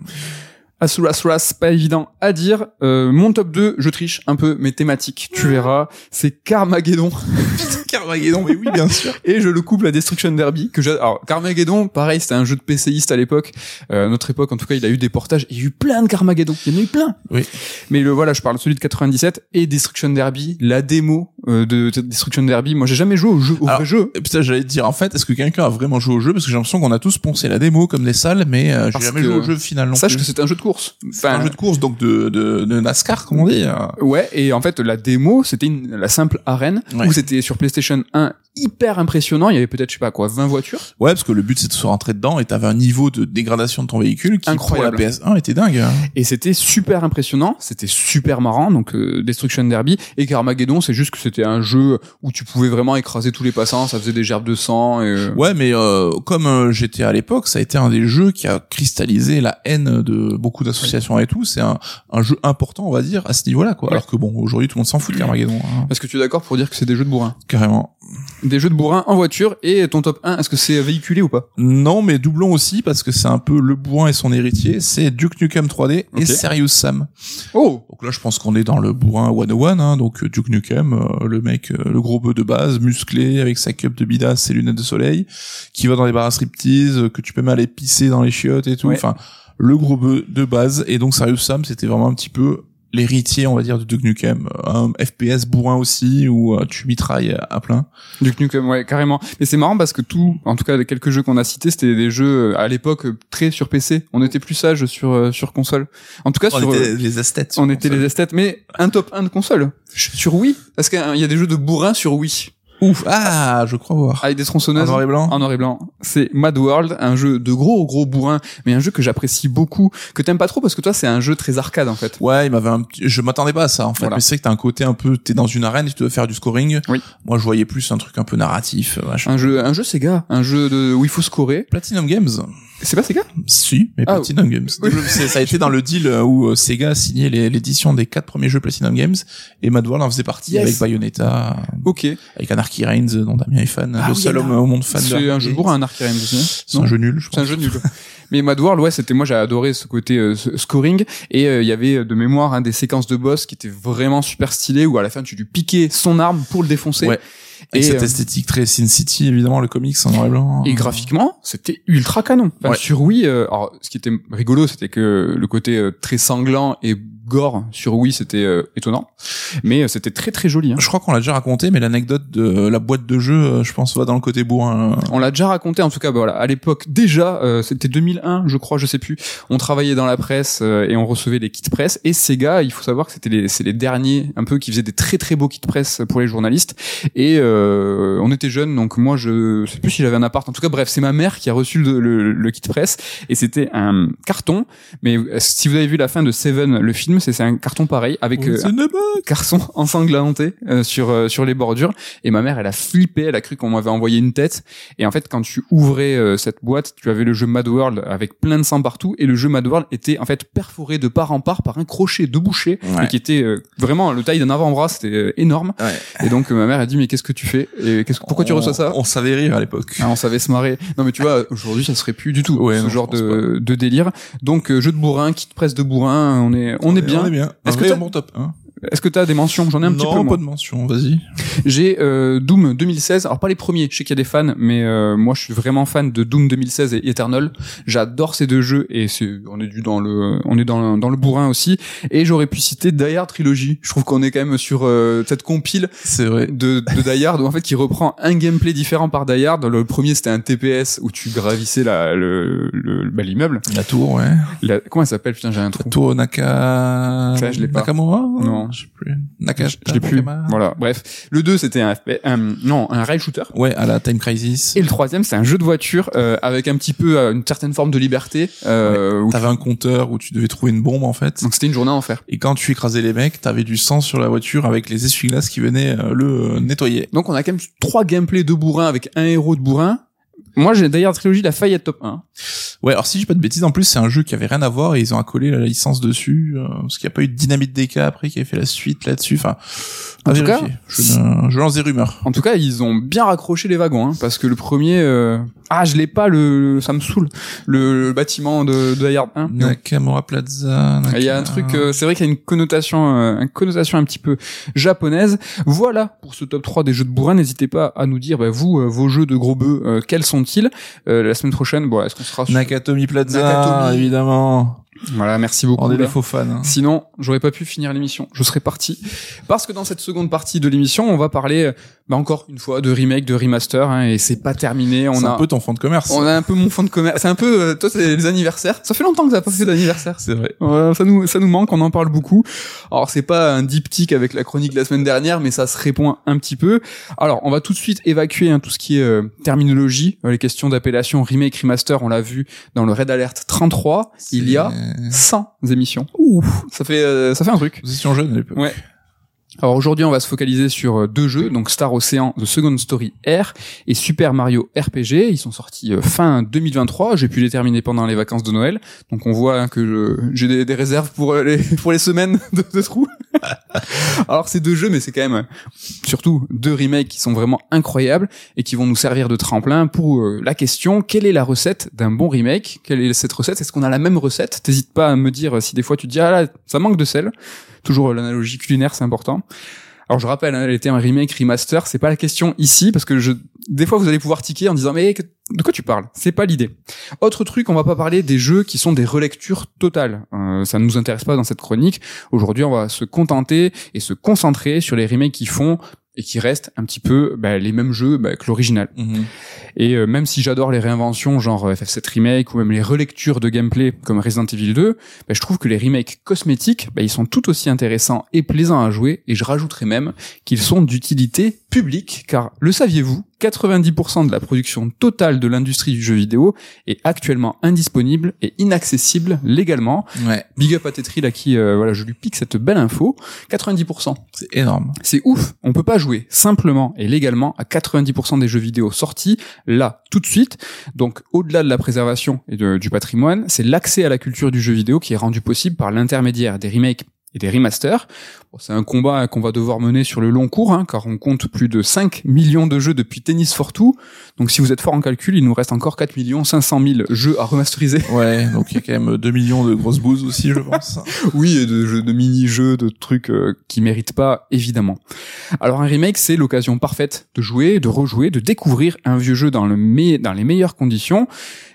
Asuras Ras, pas évident à dire. Euh, mon top 2, je triche un peu, mais thématique, tu verras, c'est Carmageddon. *laughs* Carmageddon, mais oui, bien sûr. Et je le couple à Destruction Derby, que alors, Carmageddon, pareil, c'était un jeu de PCiste à l'époque. Euh, notre époque, en tout cas, il a eu des portages. Il y a eu plein de Carmageddon. Il y en a eu plein. Oui. Mais le, voilà, je parle de celui de 97 et Destruction Derby, la démo euh, de Destruction Derby. Moi, j'ai jamais joué au jeu, au Alors, vrai jeu. Et putain, j'allais te dire, en fait, est-ce que quelqu'un a vraiment joué au jeu? Parce que j'ai l'impression qu'on a tous poncé la démo comme des salles, mais euh, j'ai jamais joué au jeu final non Sache plus. que c'est un jeu de course. C'est un jeu de course, donc de, de, de NASCAR, comme on dit. Ouais, et en fait, la démo, c'était une- la simple arène, Ouais. où c'était sur PlayStation 1 hyper impressionnant. Il y avait peut-être, je sais pas quoi, 20 voitures. Ouais, parce que le but c'est de se rentrer dedans et t'avais un niveau de dégradation de ton véhicule qui Incroyable. pour la PS1 était dingue. hein. Et c'était super impressionnant, c'était super marrant, donc euh, Destruction Derby. Et Carmageddon, c'est juste que c'était un jeu où tu pouvais vraiment écraser tous les passants, ça faisait des gerbes de sang. Et, euh, Ouais, mais euh, comme euh, j'étais à l'époque, ça a été un des jeux qui a cristallisé la haine de beaucoup d'associations et tout. C'est un, un jeu important, on va dire, à ce niveau-là, quoi. Ouais. Alors que bon, aujourd'hui, tout le monde s'en fout de Carmageddon, hein, Est-ce que tu es d'accord pour dire que c'est des jeux de bourrin carrément. Des jeux de bourrin en voiture, et ton top 1, est-ce que c'est véhiculé ou pas? Non, mais doublons aussi parce que c'est un peu le bourrin et son héritier. C'est Duke Nukem 3D Ok. et Serious Sam. Oh Donc là, je pense qu'on est dans le bourrin 101, hein, donc euh, Duke Nukem, le mec, euh, le gros bœuf de base, musclé, avec sa cup de bidas, ses lunettes de soleil, qui va dans les bars à striptease, que tu peux même aller pisser dans les chiottes et tout. Ouais. Enfin, le gros bœuf de base. Et donc Serious Sam, c'était vraiment un petit peu l'héritier, on va dire, de Duke Nukem. Un FPS bourrin aussi, où euh, tu mitrailles à plein. Duke Nukem, ouais, carrément. Mais c'est marrant parce que tout, en tout cas les quelques jeux qu'on a cités, c'était des jeux euh, à l'époque euh, très sur PC. On était plus sage sur euh, sur console. En tout cas On sur était euh, les esthètes. on était les esthètes, mais un top 1 de console sur Wii. Parce qu'il y a des jeux de bourrin sur Wii Ouf. Ah, je crois voir. avec des En tronçonneuses. noir et blanc. En noir et blanc. C'est Mad World, un jeu de gros gros bourrin, mais un jeu que j'apprécie beaucoup, que t'aimes pas trop parce que toi c'est un jeu très arcade en fait. Ouais, il m'avait un petit... je m'attendais pas à ça en fait, Voilà. mais c'est que t'as un côté un peu t'es dans une arène et tu dois faire du scoring. Oui. Moi, je voyais plus un truc un peu narratif, euh, machin. Un jeu, un jeu Sega, un jeu de où il faut scorer. Platinum Games. C'est pas Sega Si, mais Ah, Platinum Games. oui. *laughs* Ça a été dans le deal euh, où euh, Sega a signé l'édition des quatre premiers jeux Platinum Games et Mad World en faisait partie Yes. avec Bayonetta, Ok. avec Anarchy Reigns euh, dont Damien est fan, Ah le oui, seul homme au monde fan C'est un jeu bourrin, un Arcade aussi. C'est un jeu nul, je C'est un jeu nul. Mais Mad World, ouais, c'était moi j'ai adoré ce côté euh, scoring et euh, il y avait de mémoire hein, des séquences de boss qui étaient vraiment super stylées où à la fin tu lui piquais son arme pour le défoncer. Ouais. Et, cette euh, esthétique très Sin City, évidemment, le comics en noir et blanc. Et graphiquement, c'était ultra canon. Enfin, Ouais. Sur Wii, euh, alors ce qui était rigolo, c'était que le côté euh, très sanglant et gore sur Wii, c'était euh, étonnant, mais euh, c'était très très joli. Hein. Je crois qu'on l'a déjà raconté, mais l'anecdote de la boîte de jeu, euh, je pense, va dans le côté bourrin. euh. On l'a déjà raconté, en tout cas, bah, voilà, à l'époque déjà, euh, c'était 2001, je crois, je sais plus. On travaillait dans la presse euh, et on recevait des kits presse. Et Sega, il faut savoir que c'était les, c'est les derniers, un peu, qui faisaient des très très beaux kits presse pour les journalistes. Et euh, on était jeunes, donc moi, je sais plus si j'avais un appart. En tout cas, bref, c'est ma mère qui a reçu le, le, le kit presse et c'était un carton. Mais euh, si vous avez vu la fin de Seven, le film, c'est c'est un carton pareil avec euh, bonne. garçon *laughs* ensanglanté euh, sur euh, sur les bordures et ma mère elle a flippé elle a cru qu'on m'avait envoyé une tête et en fait quand tu ouvrais euh, cette boîte tu avais le jeu Mad World avec plein de sang partout et le jeu Mad World était en fait perforé de part en part par un crochet de boucher Ouais. et qui était euh, vraiment le taille d'un avant-bras c'était euh, énorme Ouais. et donc euh, ma mère a dit mais qu'est-ce que tu fais? Et qu'est-ce que pourquoi tu reçois ça? On savait rire à l'époque. ah, on savait se marrer. Non mais tu vois, *laughs* aujourd'hui ça serait plus du tout Ouais, ce non, genre de, de délire. Donc euh, jeu de bourrin, kit presse de bourrin, on est on est bien. On est bien. Est-ce que bon top 1. Est-ce que t'as des mentions J'en ai un petit peu. Non, pas de mention, vas-y. J'ai euh, Doom 2016. Alors pas les premiers. Je sais qu'il y a des fans, mais euh, moi je suis vraiment fan de Doom 2016 et Eternal. J'adore ces deux jeux et c'est on est du dans le on est dans le, dans le bourrin aussi. Et j'aurais pu citer Die Hard Trilogy. Je trouve qu'on est quand même sur euh, cette compile C'est vrai. de, de Die Hard, en fait, qui reprend un gameplay différent par Die Hard. Le premier, c'était un TPS où tu gravissais la, le, le, bah, l'immeuble. La tour, ouais. La- comment elle s'appelle? Putain, j'ai un trou. Tour Naka... Ça, je l'ai pas. Nakamura Non. Je sais plus. Naka... Je, l'ai plus. Voilà. Bref. Le 2, c'était un, FP un, non, un rail shooter. Ouais, à la Time Crisis. Et le troisième, c'est un jeu de voiture, euh, avec un petit peu euh, une certaine forme de liberté, euh, T'avais un compteur où tu devais trouver une bombe, en fait. donc c'était une journée à en faire. Et quand tu écrasais les mecs, t'avais du sang sur la voiture avec les essuie-glaces qui venaient euh, le euh, nettoyer. Donc on a quand même trois gameplays de bourrin avec un héros de bourrin. Moi, j'ai d'ailleurs trilogie, la faille à top 1. Ouais, alors si j'ai pas de bêtises, en plus c'est un jeu qui avait rien à voir et ils ont accolé la licence dessus euh, parce qu'il n'y a pas eu de Dynamite DK après qui avait fait la suite là-dessus. Enfin, En tout vérifier. je, ne- je lance des rumeurs. En tout cas, ils ont bien raccroché les wagons, hein, parce que le premier, euh, ah, je l'ai pas, le, ça me saoule, le, le bâtiment de, de Hard 1. Nakamura Plaza. Il y a un truc, euh, c'est vrai qu'il y a une connotation, euh, une connotation un petit peu japonaise. Voilà pour ce top 3 des jeux de bourrin. N'hésitez pas à nous dire, bah, vous, euh, vos jeux de gros bœufs, euh, quels sont-ils? Euh, La semaine prochaine, bon, est-ce qu'on sera sur... Nakatomi Plaza, Nakatomi. évidemment. Voilà, merci beaucoup. On est des faux fans. hein. Sinon, j'aurais pas pu finir l'émission. Je serais parti. Parce que dans cette seconde partie de l'émission, on va parler, bah, encore une fois, de remake, de remaster, hein, et c'est pas terminé. On a, un peu ton fond de commerce. on a un peu mon fond de commerce. C'est un peu, euh, toi, c'est les anniversaires. Ça fait longtemps que ça a pas fait d'anniversaire. C'est vrai. Ouais, ça nous, ça nous manque, on en parle beaucoup. Alors, c'est pas un diptyque avec la chronique de la semaine dernière, mais ça se répond un petit peu. Alors, on va tout de suite évacuer hein, tout ce qui est euh, terminologie, euh, les questions d'appellation remake, remaster, on l'a vu dans le Red Alert 33. Il y a 100 émissions. Ouh, ça fait, euh, ça fait un truc. Vous étiez jeune à l'époque. Ouais. Alors aujourd'hui, on va se focaliser sur euh, deux jeux, donc Star Ocean The Second Story R et Super Mario RPG. Ils sont sortis euh, fin 2023. J'ai pu les terminer pendant les vacances de Noël, donc on voit que je- j'ai des, réserves pour euh, les pour les semaines *laughs* de, de trous. *laughs* Alors c'est deux jeux, mais c'est quand même euh, surtout deux remakes qui sont vraiment incroyables et qui vont nous servir de tremplin pour euh, la question quelle est la recette d'un bon remake? Quelle est cette recette? Est-ce qu'on a la même recette? T'hésites pas à me dire euh, si des fois tu te dis ah là ça manque de sel. Toujours l'analogie culinaire, c'est important. Alors je rappelle, hein, les termes remake, remaster, c'est pas la question ici parce que je, des fois vous allez pouvoir tiquer en disant mais de quoi tu parles? C'est pas l'idée. Autre truc, on va pas parler des jeux qui sont des relectures totales. Euh, ça ne nous intéresse pas dans cette chronique. Aujourd'hui, on va se contenter et se concentrer sur les remakes qui font et qui restent un petit peu bah, les mêmes jeux bah, que l'original. Mhm. Et euh, même si j'adore les réinventions genre euh, FF7 Remake ou même les relectures de gameplay comme Resident Evil 2, bah, je trouve que les remakes cosmétiques, bah, ils sont tout aussi intéressants et plaisants à jouer et je rajouterais même qu'ils sont d'utilité publique car le saviez-vous 90% de la production totale de l'industrie du jeu vidéo est actuellement indisponible et inaccessible légalement. Ouais, Big up à Tetri là qui euh, voilà, je lui pique cette belle info. 90%. c'est énorme. C'est ouf. On peut pas jouer simplement et légalement à 90% des jeux vidéo sortis là tout de suite. Donc au-delà de la préservation et de- du patrimoine, c'est l'accès à la culture du jeu vidéo qui est rendu possible par l'intermédiaire des remakes et des remasters. Bon, c'est un combat qu'on va devoir mener sur le long cours, hein, car on compte plus de 5 millions de jeux depuis Tennis for Two. Donc si vous êtes fort en calcul, il nous reste encore 4 millions 500 000 jeux à remasteriser. *laughs* Ouais, donc il y a quand même 2 millions de grosses bouses aussi, je pense. *laughs* Oui, et de jeux de mini-jeux, de trucs euh, qui méritent pas, évidemment. Alors un remake, c'est l'occasion parfaite de jouer, de rejouer, de découvrir un vieux jeu dans, le me- dans les meilleures conditions.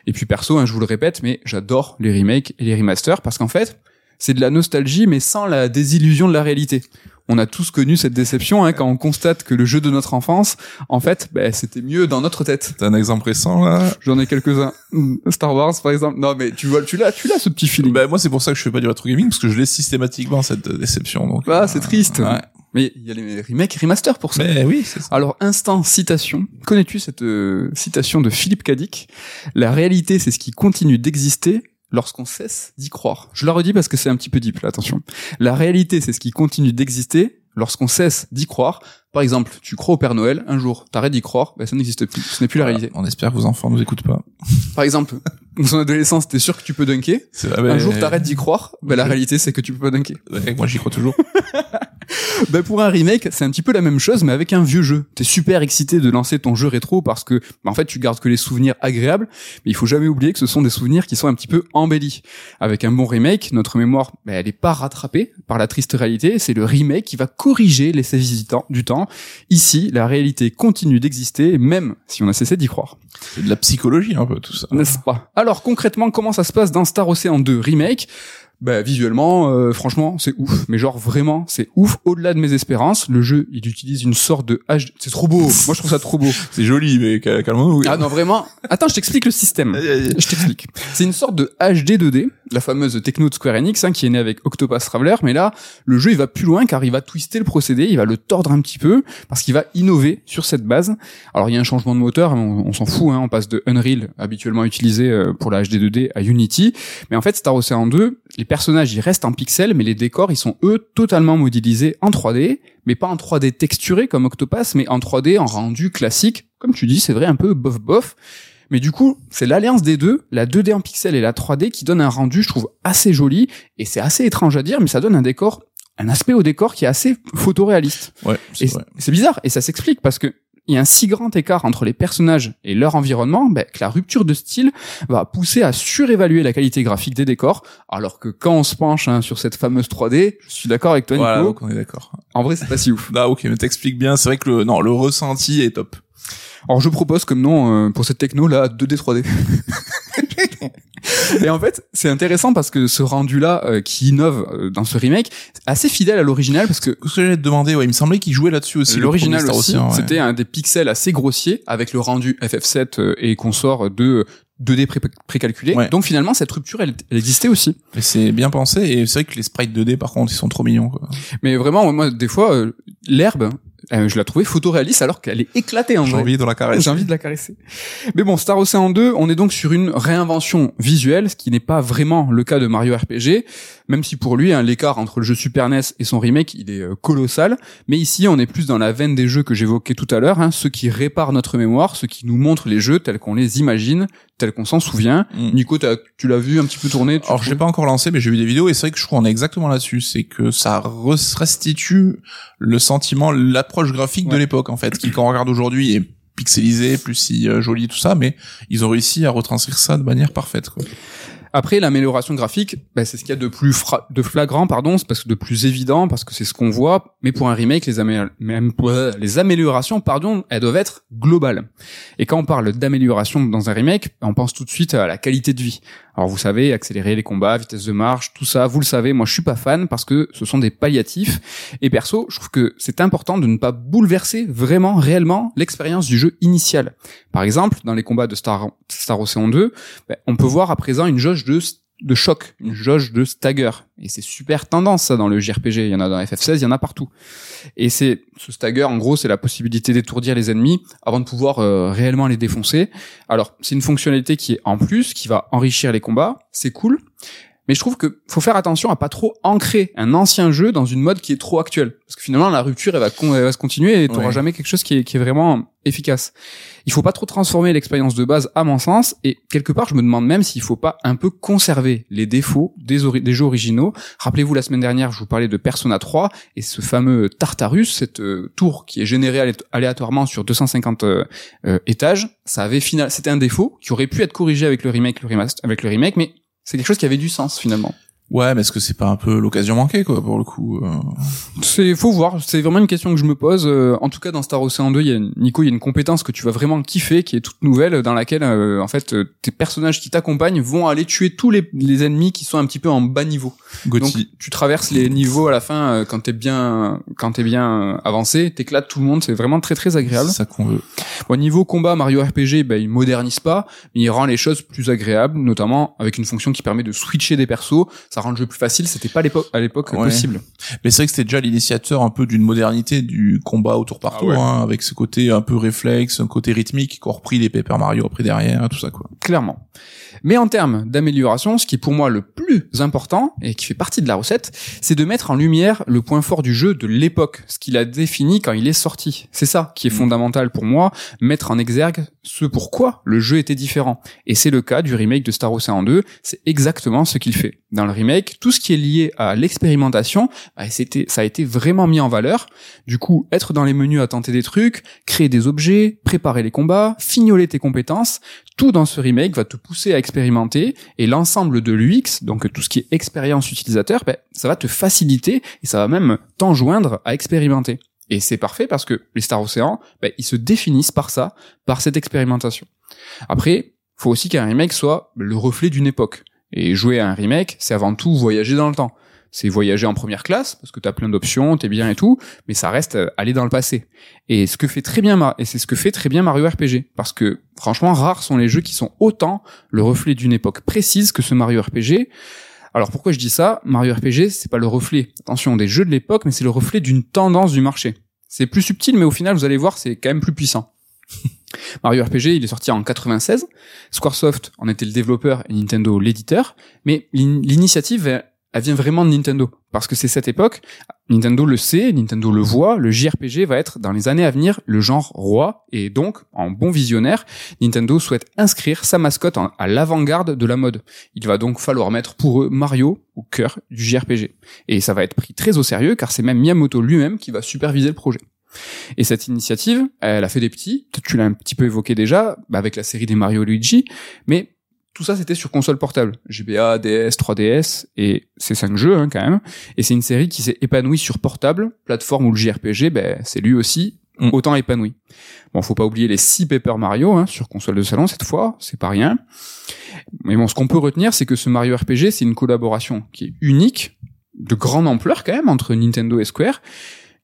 Et puis perso, hein, je vous le répète, mais j'adore les remakes et les remasters parce qu'en fait, c'est de la nostalgie, mais sans la désillusion de la réalité. On a tous connu cette déception hein, quand on constate que le jeu de notre enfance, en fait, ben, c'était mieux dans notre tête. T'as un exemple récent, là J'en ai quelques-uns. *laughs* Star Wars, par exemple. Non, mais tu vois, tu l'as, tu l'as ce petit feeling. Bah, moi, c'est pour ça que je fais pas du retro gaming, parce que je l'ai systématiquement, cette déception, donc. Ah, c'est triste. Ouais. Mais il y a les remakes et remasters pour ça. Mais oui, c'est ça. Alors, instant citation. Connais-tu cette euh, citation de Philippe Cadic La réalité, c'est ce qui continue d'exister lorsqu'on cesse d'y croire. Je la redis parce que c'est un petit peu deep, là, attention. La réalité, c'est ce qui continue d'exister lorsqu'on cesse d'y croire. Par exemple, tu crois au Père Noël, un jour, t'arrêtes d'y croire, ben, ça n'existe plus. Ce n'est plus la réalité. On espère que vos enfants nous écoutent pas. *laughs* Par exemple, dans son adolescence, t'es sûr que tu peux dunker. C'est vrai, Un mais- jour, t'arrêtes d'y croire, ben, la réalité, c'est que tu peux pas dunker. Ouais, moi, j'y crois toujours. *laughs* *laughs* bah pour un remake, c'est un petit peu la même chose, mais avec un vieux jeu. T'es super excité de lancer ton jeu rétro parce que, bah, en fait, tu gardes que les souvenirs agréables, mais il faut jamais oublier que ce sont des souvenirs qui sont un petit peu embellis. Avec un bon remake, notre mémoire, bah, elle est pas rattrapée par la triste réalité. C'est le remake qui va corriger l'essai visitant du temps. Ici, la réalité continue d'exister, même si on a cessé d'y croire. C'est de la psychologie un peu tout ça. N'est-ce pas? Alors concrètement, comment ça se passe dans Star Ocean 2 Remake? Bah visuellement euh, franchement c'est ouf. Mais genre vraiment c'est ouf. Au-delà de mes espérances le jeu il utilise une sorte de HD c'est trop beau. Moi je trouve ça trop beau. *laughs* C'est joli, mais cal- calmons-nous. ah non vraiment. Attends je t'explique le système. Je t'explique. C'est une sorte de HD 2D la fameuse techno de Square Enix hein, qui est née avec Octopath Traveler. Mais là le jeu il va plus loin car il va twister le procédé il va le tordre un petit peu parce qu'il va innover sur cette base. Alors il y a un changement de moteur on, on s'en fout hein, on passe de Unreal habituellement utilisé euh, pour la HD 2D à Unity. Mais en fait Star Ocean 2 les personnages ils restent en pixels mais les décors ils sont eux totalement modélisés en 3D mais pas en 3D texturé comme Octopath mais en 3D en rendu classique comme tu dis c'est vrai un peu bof bof mais du coup, c'est l'alliance des deux, la 2D en pixels et la 3D qui donne un rendu, je trouve, assez joli. Et c'est assez étrange à dire, mais ça donne un décor, un aspect au décor qui est assez photoréaliste. Ouais, c'est bizarre, et ça s'explique parce que il y a un si grand écart entre les personnages et leur environnement ben, que la rupture de style va pousser à surévaluer la qualité graphique des décors, alors que quand on se penche hein, sur cette fameuse 3D, je suis d'accord avec toi Nico, Voilà, donc on est d'accord. en vrai c'est pas si ouf. *laughs* Ah ok, mais t'expliques bien. C'est vrai que le non, le ressenti est top. Alors je propose comme nom euh, pour cette techno là 2D 3D. Et en fait, c'est intéressant parce que ce rendu-là euh, qui innove euh, dans ce remake, assez fidèle à l'original parce que Ce que j'allais te demander, ouais, il me semblait qu'il jouait là-dessus aussi. l'original aussi, ouais. c'était un des pixels assez grossiers avec le rendu FF7 euh, et consort de 2D pré- précalculé. Ouais. Donc finalement, cette rupture, elle, elle existait aussi. C'est bien pensé et c'est vrai que les sprites 2D par contre, ils sont trop mignons quoi. Mais vraiment, moi, des fois, euh, l'herbe, euh, je la trouvais photoréaliste alors qu'elle est éclatée en J'ai envie de la caresser. J'ai envie de la caresser. Mais bon, Star Ocean 2, on est donc sur une réinvention visuelle, ce qui n'est pas vraiment le cas de Mario RPG, même si pour lui, hein, l'écart entre le jeu Super NES et son remake, il est euh, colossal. Mais ici, on est plus dans la veine des jeux que j'évoquais tout à l'heure, hein, ceux qui réparent notre mémoire, ceux qui nous montrent les jeux tels qu'on les imagine, tels qu'on s'en souvient. Mm. Nico, tu l'as vu un petit peu tourner tu Alors je l'ai pas encore lancé, mais j'ai vu des vidéos et c'est vrai que je crois qu'on est exactement là-dessus. C'est que ça re- restitue le sentiment, l'approche graphique de l'époque en fait, qui quand on regarde aujourd'hui est pixelisé, plus si euh, joli tout ça, mais ils ont réussi à retranscrire ça de manière parfaite. Quoi. Après, l'amélioration graphique, bah, c'est ce qu'il y a de plus fra- de flagrant, pardon, c'est parce que de plus évident, parce que c'est ce qu'on voit. Mais pour un remake, les, ouais, les améliorations, pardon, elles doivent être globales. Et quand on parle d'amélioration dans un remake, on pense tout de suite à la qualité de vie. Alors vous savez, accélérer les combats, vitesse de marche, tout ça, vous le savez. Moi, je suis pas fan parce que ce sont des palliatifs. Et perso, je trouve que c'est important de ne pas bouleverser vraiment, réellement l'expérience du jeu initial. Par exemple, dans les combats de Star, Star Ocean 2, ben, on peut voir à présent une jauge de, de choc, une jauge de stagger. Et c'est super tendance, ça, dans le JRPG. Il y en a dans FF16, il y en a partout. Et c'est, ce stagger, en gros, c'est la possibilité d'étourdir les ennemis avant de pouvoir euh, réellement les défoncer. Alors, c'est une fonctionnalité qui est en plus, qui va enrichir les combats. C'est cool. Mais je trouve que faut faire attention à pas trop ancrer un ancien jeu dans une mode qui est trop actuelle. Parce que finalement, la rupture, elle va, con- elle va se continuer et t'auras Ouais. jamais quelque chose qui est, qui est vraiment efficace. Il faut pas trop transformer l'expérience de base, à mon sens, et quelque part, je me demande même s'il faut pas un peu conserver les défauts des, ori- des jeux originaux. Rappelez-vous, la semaine dernière, je vous parlais de Persona 3, et ce fameux Tartarus, cette euh, tour qui est générée alé- aléatoirement sur 250 euh, euh, étages, ça avait final, c'était un défaut qui aurait pu être corrigé avec le remake, le remaster, avec le remake, mais c'est quelque chose qui avait du sens finalement. Ouais, mais est-ce que c'est pas un peu l'occasion manquée quoi pour le coup euh C'est faut voir, c'est vraiment une question que je me pose. Euh, en tout cas, dans Star Ocean 2, il y a Nico, il y a une compétence que tu vas vraiment kiffer, qui est toute nouvelle, dans laquelle euh, en fait euh, tes personnages qui t'accompagnent vont aller tuer tous les, les ennemis qui sont un petit peu en bas niveau. Donc tu traverses les niveaux à la fin quand t'es bien quand t'es bien avancé, t'éclates tout le monde, c'est vraiment très très agréable. C'est ça qu'on veut. Au niveau combat, Mario RPG, ben, il modernise pas, mais il rend les choses plus agréables, notamment avec une fonction qui permet de switcher des persos. Ça le jeu plus facile. C'était pas à l'époque, à l'époque Ouais. possible. Mais c'est vrai que c'était déjà l'initiateur un peu d'une modernité du combat au tour par Ah tour, ouais. hein, avec ce côté un peu réflexe, un côté rythmique qui ont repris les Paper Mario après derrière, tout ça quoi. clairement. Mais en termes d'amélioration, ce qui est pour moi le plus important et qui fait partie de la recette, c'est de mettre en lumière le point fort du jeu de l'époque, ce qu'il a défini quand il est sorti. C'est ça qui est Mm. fondamental pour moi, mettre en exergue ce pourquoi le jeu était différent. Et c'est le cas du remake de Star Ocean 2, c'est exactement ce qu'il fait. Dans le remake, tout ce qui est lié à l'expérimentation, bah, c'était, ça a été vraiment mis en valeur. Du coup, être dans les menus à tenter des trucs, créer des objets, préparer les combats, fignoler tes compétences, tout dans ce remake va te pousser à expérimenter et l'ensemble de l'UX, donc tout ce qui est expérience utilisateur, bah, ça va te faciliter et ça va même t'enjoindre à expérimenter. Et c'est parfait parce que les Star Ocean, bah, ils se définissent par ça, par cette expérimentation. Après, faut aussi qu'un remake soit le reflet d'une époque. Et jouer à un remake, c'est avant tout voyager dans le temps. C'est voyager en première classe, parce que t'as plein d'options, t'es bien et tout, mais ça reste euh, aller dans le passé. Et ce que fait très bien, et c'est ce que fait très bien Mario RPG. Parce que, franchement, rares sont les jeux qui sont autant le reflet d'une époque précise que ce Mario RPG. Alors pourquoi je dis ça? Mario RPG, c'est pas le reflet, attention, des jeux de l'époque, mais c'est le reflet d'une tendance du marché. C'est plus subtil, mais au final, vous allez voir, c'est quand même plus puissant. *laughs* Mario RPG, il est sorti en 96. Squaresoft en était le développeur et Nintendo l'éditeur. Mais l'initiative, elle vient vraiment de Nintendo. Parce que c'est cette époque, Nintendo le sait, Nintendo le voit, le JRPG va être dans les années à venir le genre roi, et donc, en bon visionnaire, Nintendo souhaite inscrire sa mascotte à l'avant-garde de la mode. Il va donc falloir mettre pour eux Mario au cœur du JRPG. Et ça va être pris très au sérieux, car c'est même Miyamoto lui-même qui va superviser le projet. Et cette initiative, elle a fait des petits, tu l'as un petit peu évoqué déjà, avec la série des Mario Luigi, mais tout ça c'était sur console portable, GBA, DS, 3DS et c'est cinq jeux hein, quand même. Et c'est une série qui s'est épanouie sur portable, plateforme où le JRPG, ben c'est lui aussi mm. autant épanoui. Bon, faut pas oublier les six Paper Mario hein, sur console de salon cette fois, c'est pas rien. Mais bon, ce qu'on peut retenir, c'est que ce Mario RPG, c'est une collaboration qui est unique, de grande ampleur quand même entre Nintendo et Square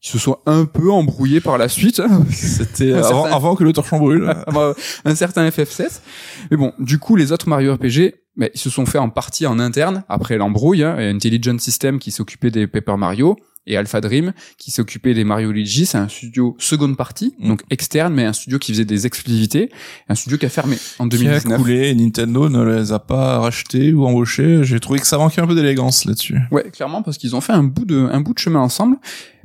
ils se sont un peu embrouillés par la suite. *laughs* C'était avant, avant, que le torchon brûle. *laughs* un certain FF7. Mais bon, du coup, les autres Mario RPG, mais ils se sont fait en partie en interne après l'embrouille. Hein, Intelligent System qui s'occupait des Paper Mario et Alpha Dream qui s'occupait des Mario Luigi, c'est un studio seconde partie, mm. donc externe, mais un studio qui faisait des exclusivités, un studio qui a fermé en 2019. Qui a coulé, Nintendo ne les a pas rachetés ou embauchés. J'ai trouvé que ça manquait un peu d'élégance là-dessus. Ouais, clairement, parce qu'ils ont fait un bout de un bout de chemin ensemble.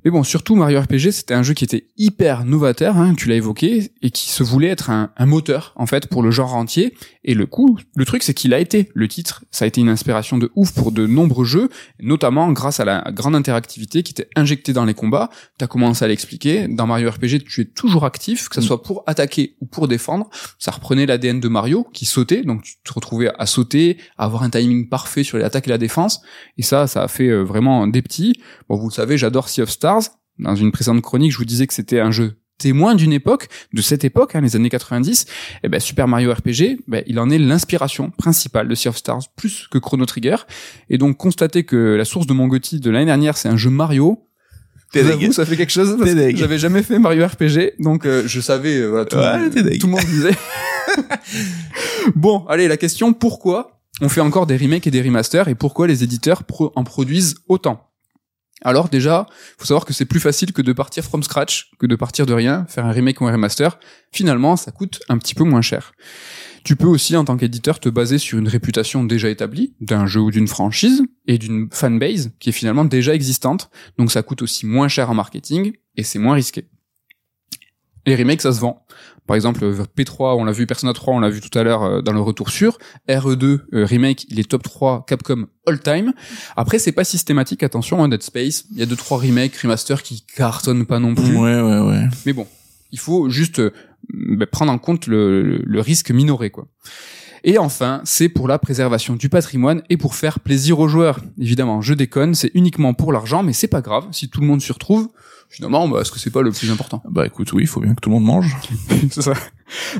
Mais bon, surtout Mario RPG, c'était un jeu qui était hyper novateur, hein, tu l'as évoqué, et qui se voulait être un, un, moteur en fait pour le genre entier. Et le coup, le truc, c'est qu'il a été. Le titre, ça a été une inspiration de ouf pour de nombreux jeux, notamment grâce à la grande interactivité qui était injectée dans les combats. T'as commencé à l'expliquer. Dans Mario RPG, tu es toujours actif, que ce mm. soit pour attaquer ou pour défendre. Ça reprenait l'ADN de Mario qui sautait, donc tu te retrouvais à sauter, à avoir un timing parfait sur les attaques et la défense. Et ça, ça a fait euh, vraiment des petits. Bon, vous le savez, j'adore Sea of Stars dans une précédente chronique, je vous disais que c'était un jeu témoin d'une époque, de cette époque, hein, les années 90, et eh ben Super Mario RPG, ben, il en est l'inspiration principale de Sea of Stars, plus que Chrono Trigger. Et donc constater que la source de mon Gotti de l'année dernière, c'est un jeu Mario, vous, ça fait quelque chose j'avais jamais fait Mario RPG, donc euh, je savais, euh, tout, tout le monde disait. *laughs* bon, allez, la question, pourquoi on fait encore des remakes et des remasters, et pourquoi les éditeurs en produisent autant? Alors déjà, faut savoir que c'est plus facile que de partir from scratch, que de partir de rien, faire un remake ou un remaster. Finalement, ça coûte un petit peu moins cher. Tu peux aussi, en tant qu'éditeur, te baser sur une réputation déjà établie d'un jeu ou d'une franchise et d'une fanbase qui est finalement déjà existante. Donc ça coûte aussi moins cher en marketing et c'est moins risqué. Les remakes, ça se vend. Par exemple, P3, on l'a vu, Persona 3, on l'a vu tout à l'heure euh, dans le retour sur. RE2 euh, remake, il est top 3 Capcom all time. Après, c'est pas systématique, attention, hein, Dead Space. Il y a deux trois remakes, remasters qui cartonnent pas non plus. Ouais, ouais, ouais. Mais bon, il faut juste euh, bah, prendre en compte le, le risque minoré, quoi. Et enfin, c'est pour la préservation du patrimoine et pour faire plaisir aux joueurs. Évidemment, je déconne, c'est uniquement pour l'argent, mais c'est pas grave si tout le monde s'y retrouve finalement, bah, est-ce que c'est pas le plus important? Bah écoute, oui, il faut bien que tout le monde mange. *laughs* c'est ça.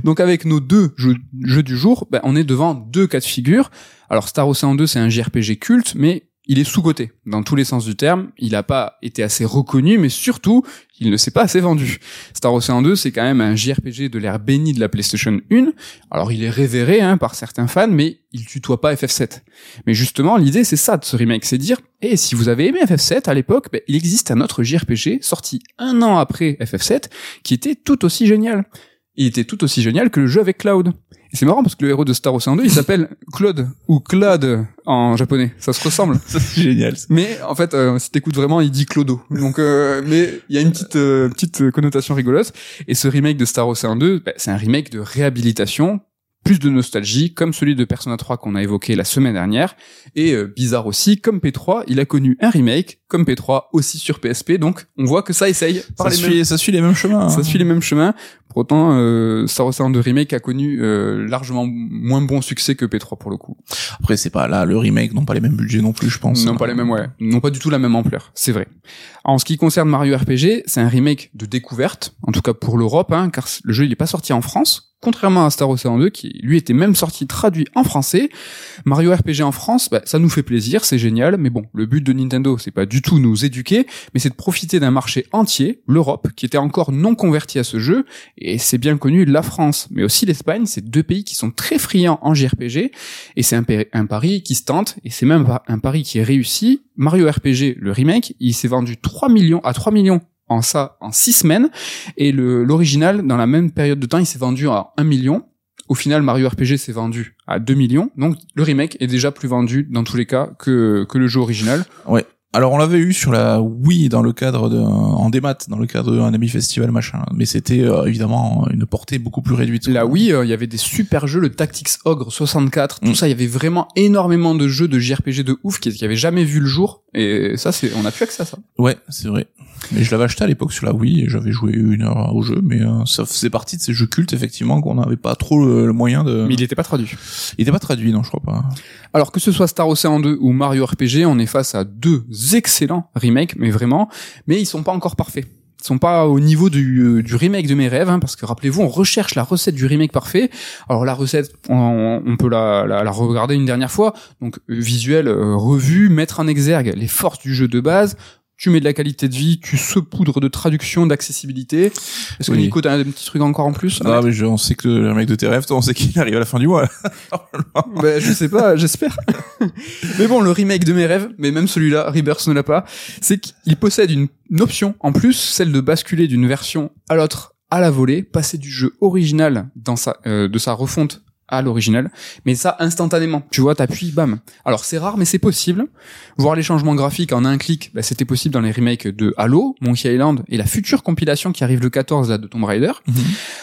Donc avec nos deux jeux, du jour, bah, on est devant deux cas de figure. Alors Star Ocean 2, c'est un JRPG culte, mais il est sous-coté dans tous les sens du terme. Il n'a pas été assez reconnu, mais surtout, il ne s'est pas assez vendu. Star Ocean 2, c'est quand même un JRPG de l'ère bénie de la PlayStation 1. Alors, il est révéré hein, par certains fans, mais il tutoie pas FF7. Mais justement, l'idée, c'est ça de ce remake, c'est dire, eh, si vous avez aimé FF7 à l'époque, ben, il existe un autre JRPG sorti un an après FF7 qui était tout aussi génial. Il était tout aussi génial que le jeu avec Cloud. Et c'est marrant parce que le héros de Star Ocean 2, il s'appelle Claude ou Claude en japonais. Ça se ressemble. *laughs* Ça, c'est génial. Mais en fait, euh, si t'écoutes vraiment, il dit Clodo. Donc, euh, mais il y a une petite euh, petite connotation rigolote. Et ce remake de Star Ocean 2, bah, c'est un remake de réhabilitation plus de nostalgie, comme celui de Persona 3 qu'on a évoqué la semaine dernière. Et euh, bizarre aussi, comme P3, il a connu un remake, comme P3 aussi sur PSP. Donc on voit que ça essaye par Ça les suit, mêmes. ça suit les mêmes chemins. Ça hein. suit les mêmes chemins. Pour autant, euh, Star Ocean 2 Remake a connu euh, largement moins bon succès que P3 pour le coup. Après, c'est pas là, le remake n'ont pas les mêmes budgets non plus, je pense. Non, pas les mêmes, ouais. Non, pas du tout la même ampleur, c'est vrai. En ce qui concerne Mario RPG, c'est un remake de découverte, en tout cas pour l'Europe, hein, car le jeu il est pas sorti en France, contrairement à Star Ocean 2, qui lui était même sorti traduit en français. Mario RPG en France, bah, ça nous fait plaisir, c'est génial, mais bon, le but de Nintendo, c'est pas du tout nous éduquer, mais c'est de profiter d'un marché entier, l'Europe, qui était encore non converti à ce jeu, et c'est bien connu la France, mais aussi l'Espagne, c'est deux pays qui sont très friands en JRPG, et c'est un, un pari qui se tente, et c'est même un pari qui est réussi. Mario RPG, le remake, il s'est vendu 3 millions à 3 millions en ça en 6 semaines, et l'original, dans la même période de temps, il s'est vendu à 1 million. Au final, Mario RPG s'est vendu à 2 millions, donc le remake est déjà plus vendu dans tous les cas que, que le jeu original. Alors, on l'avait eu sur la Wii dans le cadre de, en démat, dans le cadre d'un ami festival machin. Mais c'était, euh, évidemment, une portée beaucoup plus réduite. Là, oui, euh, il y avait des super jeux, le Tactics Ogre 64, tout Mm. ça, il y avait vraiment énormément de jeux de JRPG de ouf qui, qui avaient jamais vu le jour, et ça, c'est, on a plus accès à ça. Ouais, c'est vrai. Mais je l'avais acheté à l'époque sur la Wii et j'avais joué une heure au jeu, mais euh, ça faisait partie de ces jeux cultes effectivement qu'on n'avait pas trop le, le moyen de. Mais il n'était pas traduit. Il était pas traduit, non, je crois pas. Alors que ce soit Star Ocean 2 ou Mario RPG, on est face à deux excellents remakes, mais vraiment, mais ils sont pas encore parfaits. Ils sont pas au niveau du, euh, remake de mes rêves, hein, parce que rappelez-vous, on recherche la recette du remake parfait. Alors la recette, on, peut la, regarder une dernière fois. Donc euh, visuel, euh, revue, mettre en exergue les forces du jeu de base. Tu mets de la qualité de vie, tu saupoudres de traduction, d'accessibilité. Est-ce que Oui. Nico, t'as un petit truc encore en plus Ah, mais je, on sait que le mec de tes rêves, toi, on sait qu'il arrive à la fin du mois. *laughs* Ben, je sais pas, j'espère. *laughs* mais bon, le remake de mes rêves, mais même celui-là, Rebirth ne l'a pas, c'est qu'il possède une, une option en plus, celle de basculer d'une version à l'autre à la volée, passer du jeu original dans sa, euh, de sa refonte à l'original, mais ça instantanément. Tu vois, t'appuies, bam. Alors c'est rare, mais c'est possible. Voir les changements graphiques en un clic, bah, c'était possible dans les remakes de Halo, Monkey Island et la future compilation qui arrive le 14 là de Tomb Raider.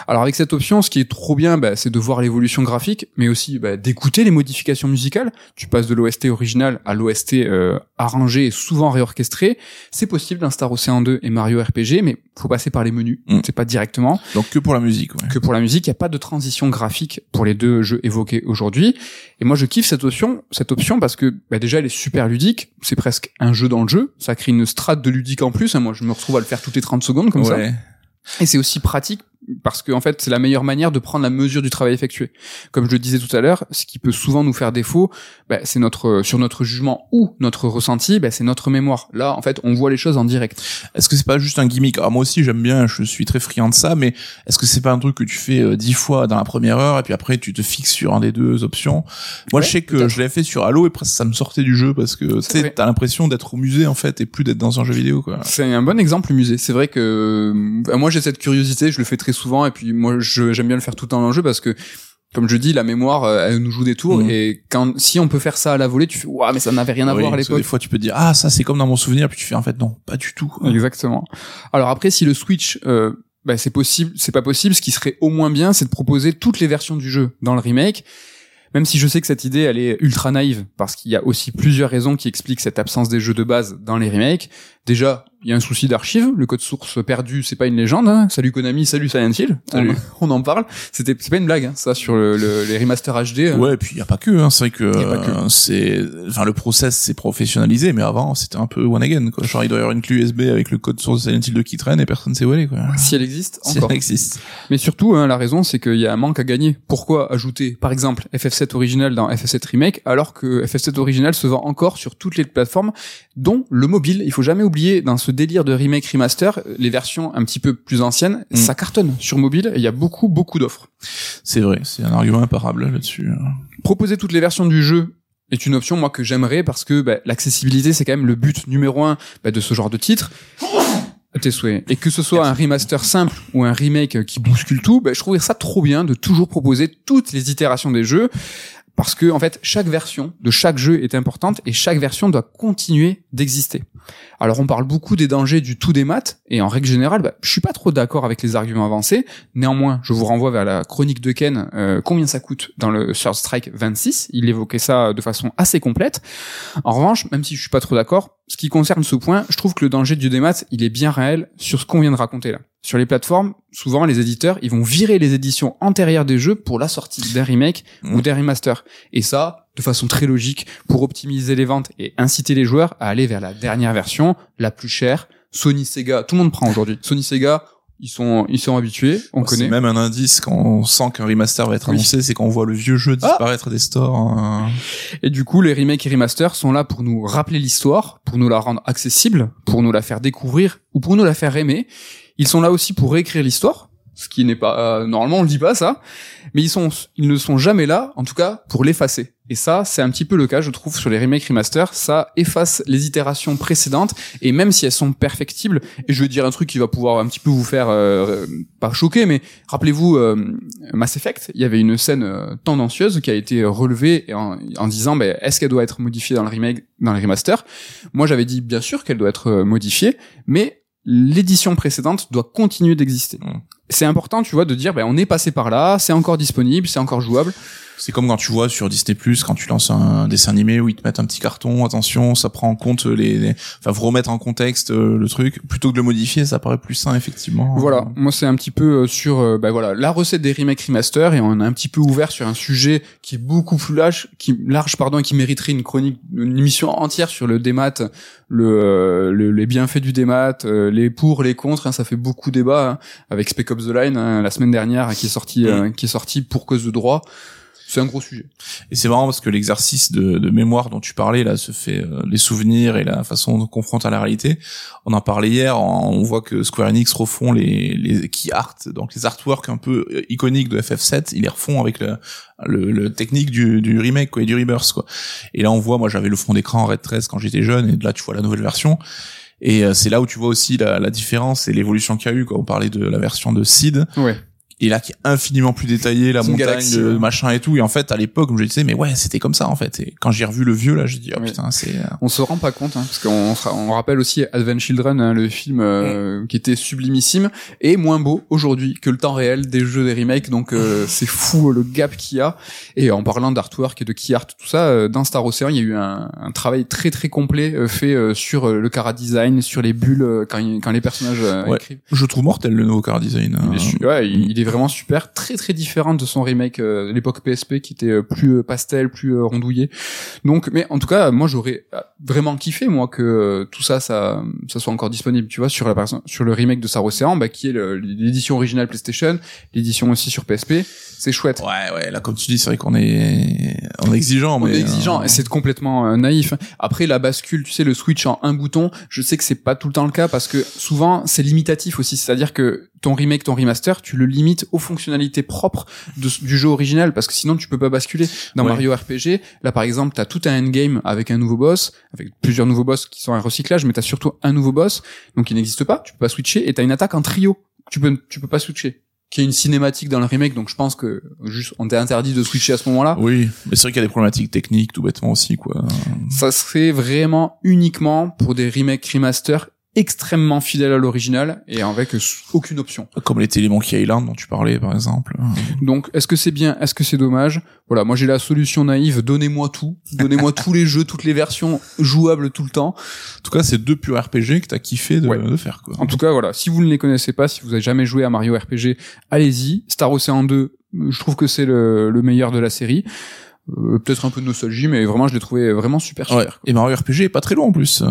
Alors avec cette option, ce qui est trop bien, bah, c'est de voir l'évolution graphique, mais aussi bah, d'écouter les modifications musicales. Tu passes de l'OST original à l'OST euh, arrangé et souvent réorchestré. C'est possible dans Star Ocean 2 et Mario RPG, mais faut passer par les menus. Mm. C'est pas directement Donc que pour la musique, ouais. que pour la musique. Il n'y a pas de transition graphique pour les deux jeux évoqués aujourd'hui. Et moi, je kiffe cette option, cette option parce que bah, déjà, elle est super ludique. C'est presque un jeu dans le jeu. Ça crée une strate de ludique en plus. hein. Moi, je me retrouve à le faire toutes les 30 secondes comme ça. Et c'est aussi pratique parce que en fait c'est la meilleure manière de prendre la mesure du travail effectué. Comme je le disais tout à l'heure, ce qui peut souvent nous faire défaut, bah, c'est notre sur notre jugement ou notre ressenti, bah, c'est notre mémoire. Là en fait on voit les choses en direct. Est-ce que c'est pas juste un gimmick? Alors moi aussi j'aime bien, je suis très friand de ça, mais est-ce que c'est pas un truc que tu fais euh, dix fois dans la première heure et puis après tu te fixes sur un des deux options? Moi Ouais, je sais que je l'avais fait sur Halo et presque ça me sortait du jeu parce que tu t'as l'impression d'être au musée en fait et plus d'être dans un jeu vidéo quoi. C'est un bon exemple musée. C'est vrai que euh, moi j'ai cette curiosité, je le fais très souvent et puis moi je- j'aime bien le faire tout le temps dans le jeu parce que comme je dis, la mémoire, euh, elle nous joue des tours Mhm. et quand si on peut faire ça à la volée, tu fais waouh mais ça n'avait rien à Oui, voir à l'époque. Des fois tu peux te dire ah ça c'est comme dans mon souvenir puis tu fais en fait non pas du tout. *laughs* Exactement. Alors après, si le Switch, euh, bah, c'est possible, c'est pas possible. Ce qui serait au moins bien, c'est de proposer toutes les versions du jeu dans le remake. Même si je sais que cette idée, elle est ultra naïve, parce qu'il y a aussi plusieurs raisons qui expliquent cette absence des jeux de base dans les remakes. Déjà, il y a un souci d'archive. Le code source perdu, c'est pas une légende. hein. Salut Konami, salut Silent Hill. Salut. On, en *laughs* parle. C'était, c'est pas une blague, hein, ça, sur le, le- les remasters HD. hein. Ouais, et puis il y a pas que, hein. c'est vrai que, euh, c'est, enfin le process c'est professionnalisé, mais avant c'était un peu one again quoi. Genre il doit y avoir une clé USB avec le code source de Silent Hill 2 qui traîne et personne sait où elle est quoi. Si elle existe, Si encore. elle existe. Mais surtout, hein, la raison, c'est qu'il y a un manque à gagner. Pourquoi ajouter, par exemple, FF7 original dans FF7 Remake, alors que FF7 original se vend encore sur toutes les plateformes, dont le mobile. Il faut jamais oublier, dans ce délire de remake remaster, les versions un petit peu plus anciennes, Mm. ça cartonne sur mobile, il y a beaucoup, beaucoup d'offres. C'est vrai, c'est un argument imparable là-dessus. Proposer toutes les versions du jeu est une option, moi, que j'aimerais, parce que bah, l'accessibilité, c'est quand même le but numéro un bah, de ce genre de titre. Tes souhaits. Et que ce soit un remaster simple ou un remake qui bouscule tout, ben, je trouverais ça trop bien de toujours proposer toutes les itérations des jeux parce que en fait chaque version de chaque jeu est importante et chaque version doit continuer d'exister. Alors on parle beaucoup des dangers du tout des maths et en règle générale, bah, je suis pas trop d'accord avec les arguments avancés. Néanmoins, je vous renvoie vers la chronique de Ken, euh, combien ça coûte dans le Third Strike 26. Il évoquait ça de façon assez complète. En revanche, même si je suis pas trop d'accord, ce qui concerne ce point, je trouve que le danger du démat, il est bien réel sur ce qu'on vient de raconter là. Sur les plateformes, souvent les éditeurs, ils vont virer les éditions antérieures des jeux pour la sortie d'un remake ou Mmh. d'un remaster. Et ça, de façon très logique, pour optimiser les ventes et inciter les joueurs à aller vers la dernière version, la plus chère. Sony, Sega, tout le monde prend aujourd'hui. Sony, Sega, ils sont, ils sont habitués, on C'est connaît. même un indice quand on sent qu'un remaster va être Oui. annoncé, c'est quand on voit le vieux jeu Ah disparaître des stores. hein. Et du coup, les remakes et remasters sont là pour nous rappeler l'histoire, pour nous la rendre accessible, pour nous la faire découvrir ou pour nous la faire aimer. Ils sont là aussi pour réécrire l'histoire, ce qui n'est pas euh, normalement on le dit pas ça, mais ils sont ils ne sont jamais là en tout cas pour l'effacer. Et ça, c'est un petit peu le cas, je trouve, sur les remakes remasters. Ça efface les itérations précédentes, et même si elles sont perfectibles, et je vais dire un truc qui va pouvoir un petit peu vous faire, euh, pas choquer, mais rappelez-vous, euh, Mass Effect, il y avait une scène euh, tendancieuse qui a été relevée en, en disant, ben, est-ce qu'elle doit être modifiée dans le remake, dans le remaster Moi, j'avais dit, bien sûr qu'elle doit être euh, modifiée, mais l'édition précédente doit continuer d'exister. Mm. C'est important, tu vois, de dire, ben, on est passé par là, c'est encore disponible, c'est encore jouable. C'est comme quand tu vois sur Disney Plus quand tu lances un dessin animé où ils te mettent un petit carton, attention, ça prend en compte les, les- enfin vous remettre en contexte euh, le truc plutôt que de le modifier, ça paraît plus sain effectivement. Voilà, moi c'est un petit peu euh, sur euh, bah voilà la recette des remakes remaster et on a un petit peu ouvert sur un sujet qui est beaucoup plus large, qui large pardon, et qui mériterait une chronique, une émission entière sur le démat, le, euh, le- les bienfaits du démat, les pour, les contre. hein, ça fait beaucoup débat hein, avec Spec Ops The Line hein, la semaine dernière qui est sorti, euh, qui est sorti pour cause de droit. C'est un gros sujet. Et c'est marrant parce que l'exercice de, de mémoire dont tu parlais là se fait euh, les souvenirs et la façon dont on confronte à la réalité. On en parlait hier, on voit que Square Enix refont les les key art, donc les artworks un peu euh, iconiques de FF7, ils les refont avec le le, le technique du, du remake quoi, et du rebirth quoi. Et là on voit, moi j'avais le fond d'écran en Red 13 quand j'étais jeune et là tu vois la nouvelle version. Et euh, c'est là où tu vois aussi la, différence et l'évolution qu'il y a eu. Quand on parlait de la version de Ouais. Et là qui est infiniment plus détaillé la montagne galaxie, le ouais. machin et tout et en fait à l'époque comme je disais mais ouais c'était comme ça en fait et quand j'ai revu le vieux là j'ai dit oh Oui. putain c'est euh, On se rend pas compte, hein, parce qu'on on rappelle aussi Advent Children, hein, le film euh, qui était sublimissime et moins beau aujourd'hui que le temps réel des jeux des remakes. Donc euh, *laughs* c'est fou le gap qu'il y a. Et en parlant d'artwork et de key art, tout ça, euh, dans Star Ocean, il y a eu un, un travail très très complet euh, fait euh, sur euh, le cara design, sur les bulles euh, quand, quand les personnages euh, Ouais. écrivent. je trouve mortel le nouveau car design Il est, euh. su- ouais, il, il est vraiment super, très très différent de son remake euh, de l'époque PSP qui était euh, plus euh, pastel, plus rondouillé. Donc, mais en tout cas, moi j'aurais vraiment kiffé moi que tout ça, ça, ça soit encore disponible. Tu vois, sur la sur le remake de Star bah, qui est l'édition originale PlayStation, l'édition aussi sur PSP, c'est chouette. ouais ouais là comme tu dis c'est vrai qu'on est est exigeant mais exigeant euh, et c'est complètement euh, naïf. Après la bascule, tu sais le switch en un bouton, je sais que c'est pas tout le temps le cas parce que souvent c'est limitatif aussi, c'est-à-dire que ton remake, ton remaster, tu le limites aux fonctionnalités propres de- du jeu original parce que sinon tu peux pas basculer. Dans Ouais. Mario RPG, là par exemple, t'as tout un endgame avec un nouveau boss, avec plusieurs nouveaux boss qui sont un recyclage, mais t'as surtout un nouveau boss donc il n'existe pas, tu peux pas switcher et t'as une attaque en trio, tu peux tu peux pas switcher qui est une cinématique dans le remake, donc je pense que juste on t'est interdit de switcher à ce moment-là. oui mais c'est vrai qu'il y a des problématiques techniques tout bêtement aussi quoi ça serait vraiment uniquement pour des remakes remaster extrêmement fidèles à l'original et avec aucune option. comme les télé Monkey Island dont tu parlais par exemple Donc est-ce que c'est bien, est-ce que c'est dommage? Voilà, moi j'ai la solution naïve, donnez-moi tout, donnez-moi tous les jeux, toutes les versions jouables tout le temps. en tout cas c'est deux purs RPG que t'as kiffé de, Ouais. de faire quoi En tout cas, voilà, si vous ne les connaissez pas, si vous avez jamais joué à Mario RPG, allez-y. Star Ocean 2, je trouve que c'est le, le meilleur de la série. Euh, Peut-être un peu de nostalgie, mais vraiment, je l'ai trouvé vraiment super super. ouais. et Mario RPG est pas très long en plus euh.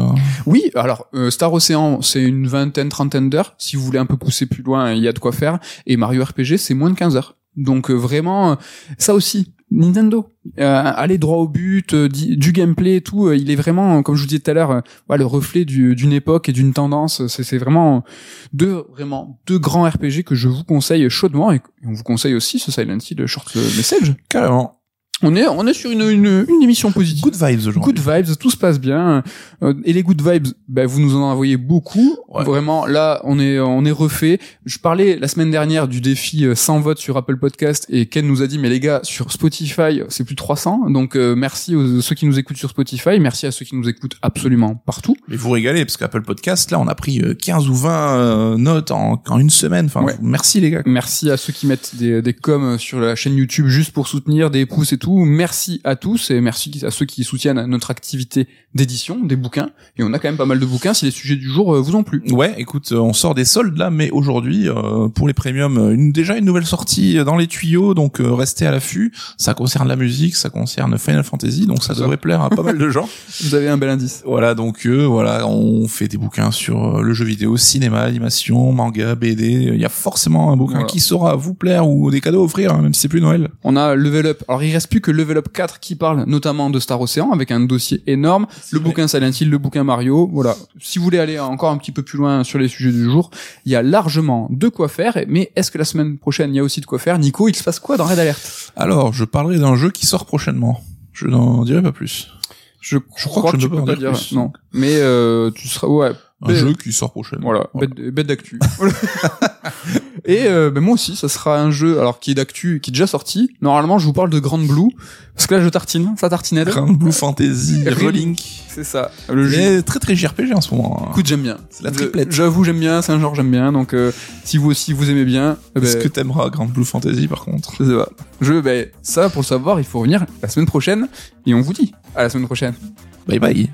Oui, alors euh, Star Ocean, c'est une vingtaine, trentaine d'heures. Si vous voulez un peu pousser plus loin, il y a de quoi faire. Et Mario RPG, c'est moins de 15 heures. Donc euh, vraiment, euh, ça aussi, Nintendo, euh, aller droit au but, euh, du gameplay et tout, euh, il est vraiment, comme je vous disais tout à l'heure, ouais, le reflet du- d'une époque et d'une tendance. C'est c'est vraiment deux, vraiment deux grands RPG que je vous conseille chaudement et on vous conseille aussi ce Silent Hill Short Message. carrément On est, on est sur une, une, une émission positive. Good vibes aujourd'hui. Good vibes, tout se passe bien. Euh, et les good vibes, bah, vous nous en envoyez beaucoup. Ouais. Vraiment, là, on est, on est refait. Je parlais la semaine dernière du défi euh, 100 votes sur Apple Podcast et Ken nous a dit, mais les gars, sur Spotify, c'est plus de 300. Donc, euh, merci aux ceux qui nous écoutent sur Spotify. Merci à ceux qui nous écoutent absolument partout. Mais vous régalez parce qu'Apple Podcast, là, on a pris euh, 15 ou 20 euh, notes en, en une semaine. Enfin, Ouais. merci les gars. Merci à ceux qui mettent des, des coms sur la chaîne YouTube juste pour soutenir, des pouces et tout. Merci à tous et merci à ceux qui soutiennent notre activité d'édition, des bouquins. Et on a quand même pas mal de bouquins si les sujets du jour euh, vous ont plu. Ouais, écoute, euh, on sort des soldes là, mais aujourd'hui, euh, pour les premiums, une, déjà une nouvelle sortie dans les tuyaux, donc euh, restez à l'affût. Ça concerne la musique, ça concerne Final Fantasy, donc ça devrait plaire à pas mal de gens. *laughs* Vous avez un bel indice. Voilà, donc euh, voilà, on fait des bouquins sur le jeu vidéo, cinéma, animation, manga, BD. Il y a forcément un bouquin Voilà. qui saura vous plaire ou des cadeaux à offrir, hein, même si c'est plus Noël. On a Level Up. Alors il reste plus que Level Up 4 qui parle notamment de Star Ocean avec un dossier énorme. Le vrai. bouquin Silent Hill, le bouquin Mario. Voilà. Si vous voulez aller encore un petit peu plus loin sur les sujets du jour, il y a largement de quoi faire. Mais est-ce que la semaine prochaine il y a aussi de quoi faire? Nico, il se passe quoi dans Red Alert? Alors, je parlerai d'un jeu qui sort prochainement. Je n'en dirai pas plus. Je, crois que je tu ne peux pas pas en dire dire. plus. Non. Mais euh, tu seras ouais. Un jeu qui sort prochainement. Voilà, bête, bête d'actu. *laughs* Et euh, ben moi aussi, ça sera un jeu alors qui est d'actu, qui est déjà sorti. Normalement, je vous parle de Grand Blue parce que là, je tartine, ça tartinade. Grand Blue Fantasy, Relink. C'est ça. Le jeu. Mais très très JRPG en ce moment. hein. Écoute, j'aime bien. C'est la Je- triplette. J'avoue, j'aime bien. C'est un genre j'aime bien. Donc, euh, si vous aussi vous aimez bien, eh ben, Est-ce que t'aimeras Grand Blue Fantasy par contre? Je sais pas. Je, ben, ça pour le savoir, il faut revenir la semaine prochaine et on vous dit à la semaine prochaine. Bye bye.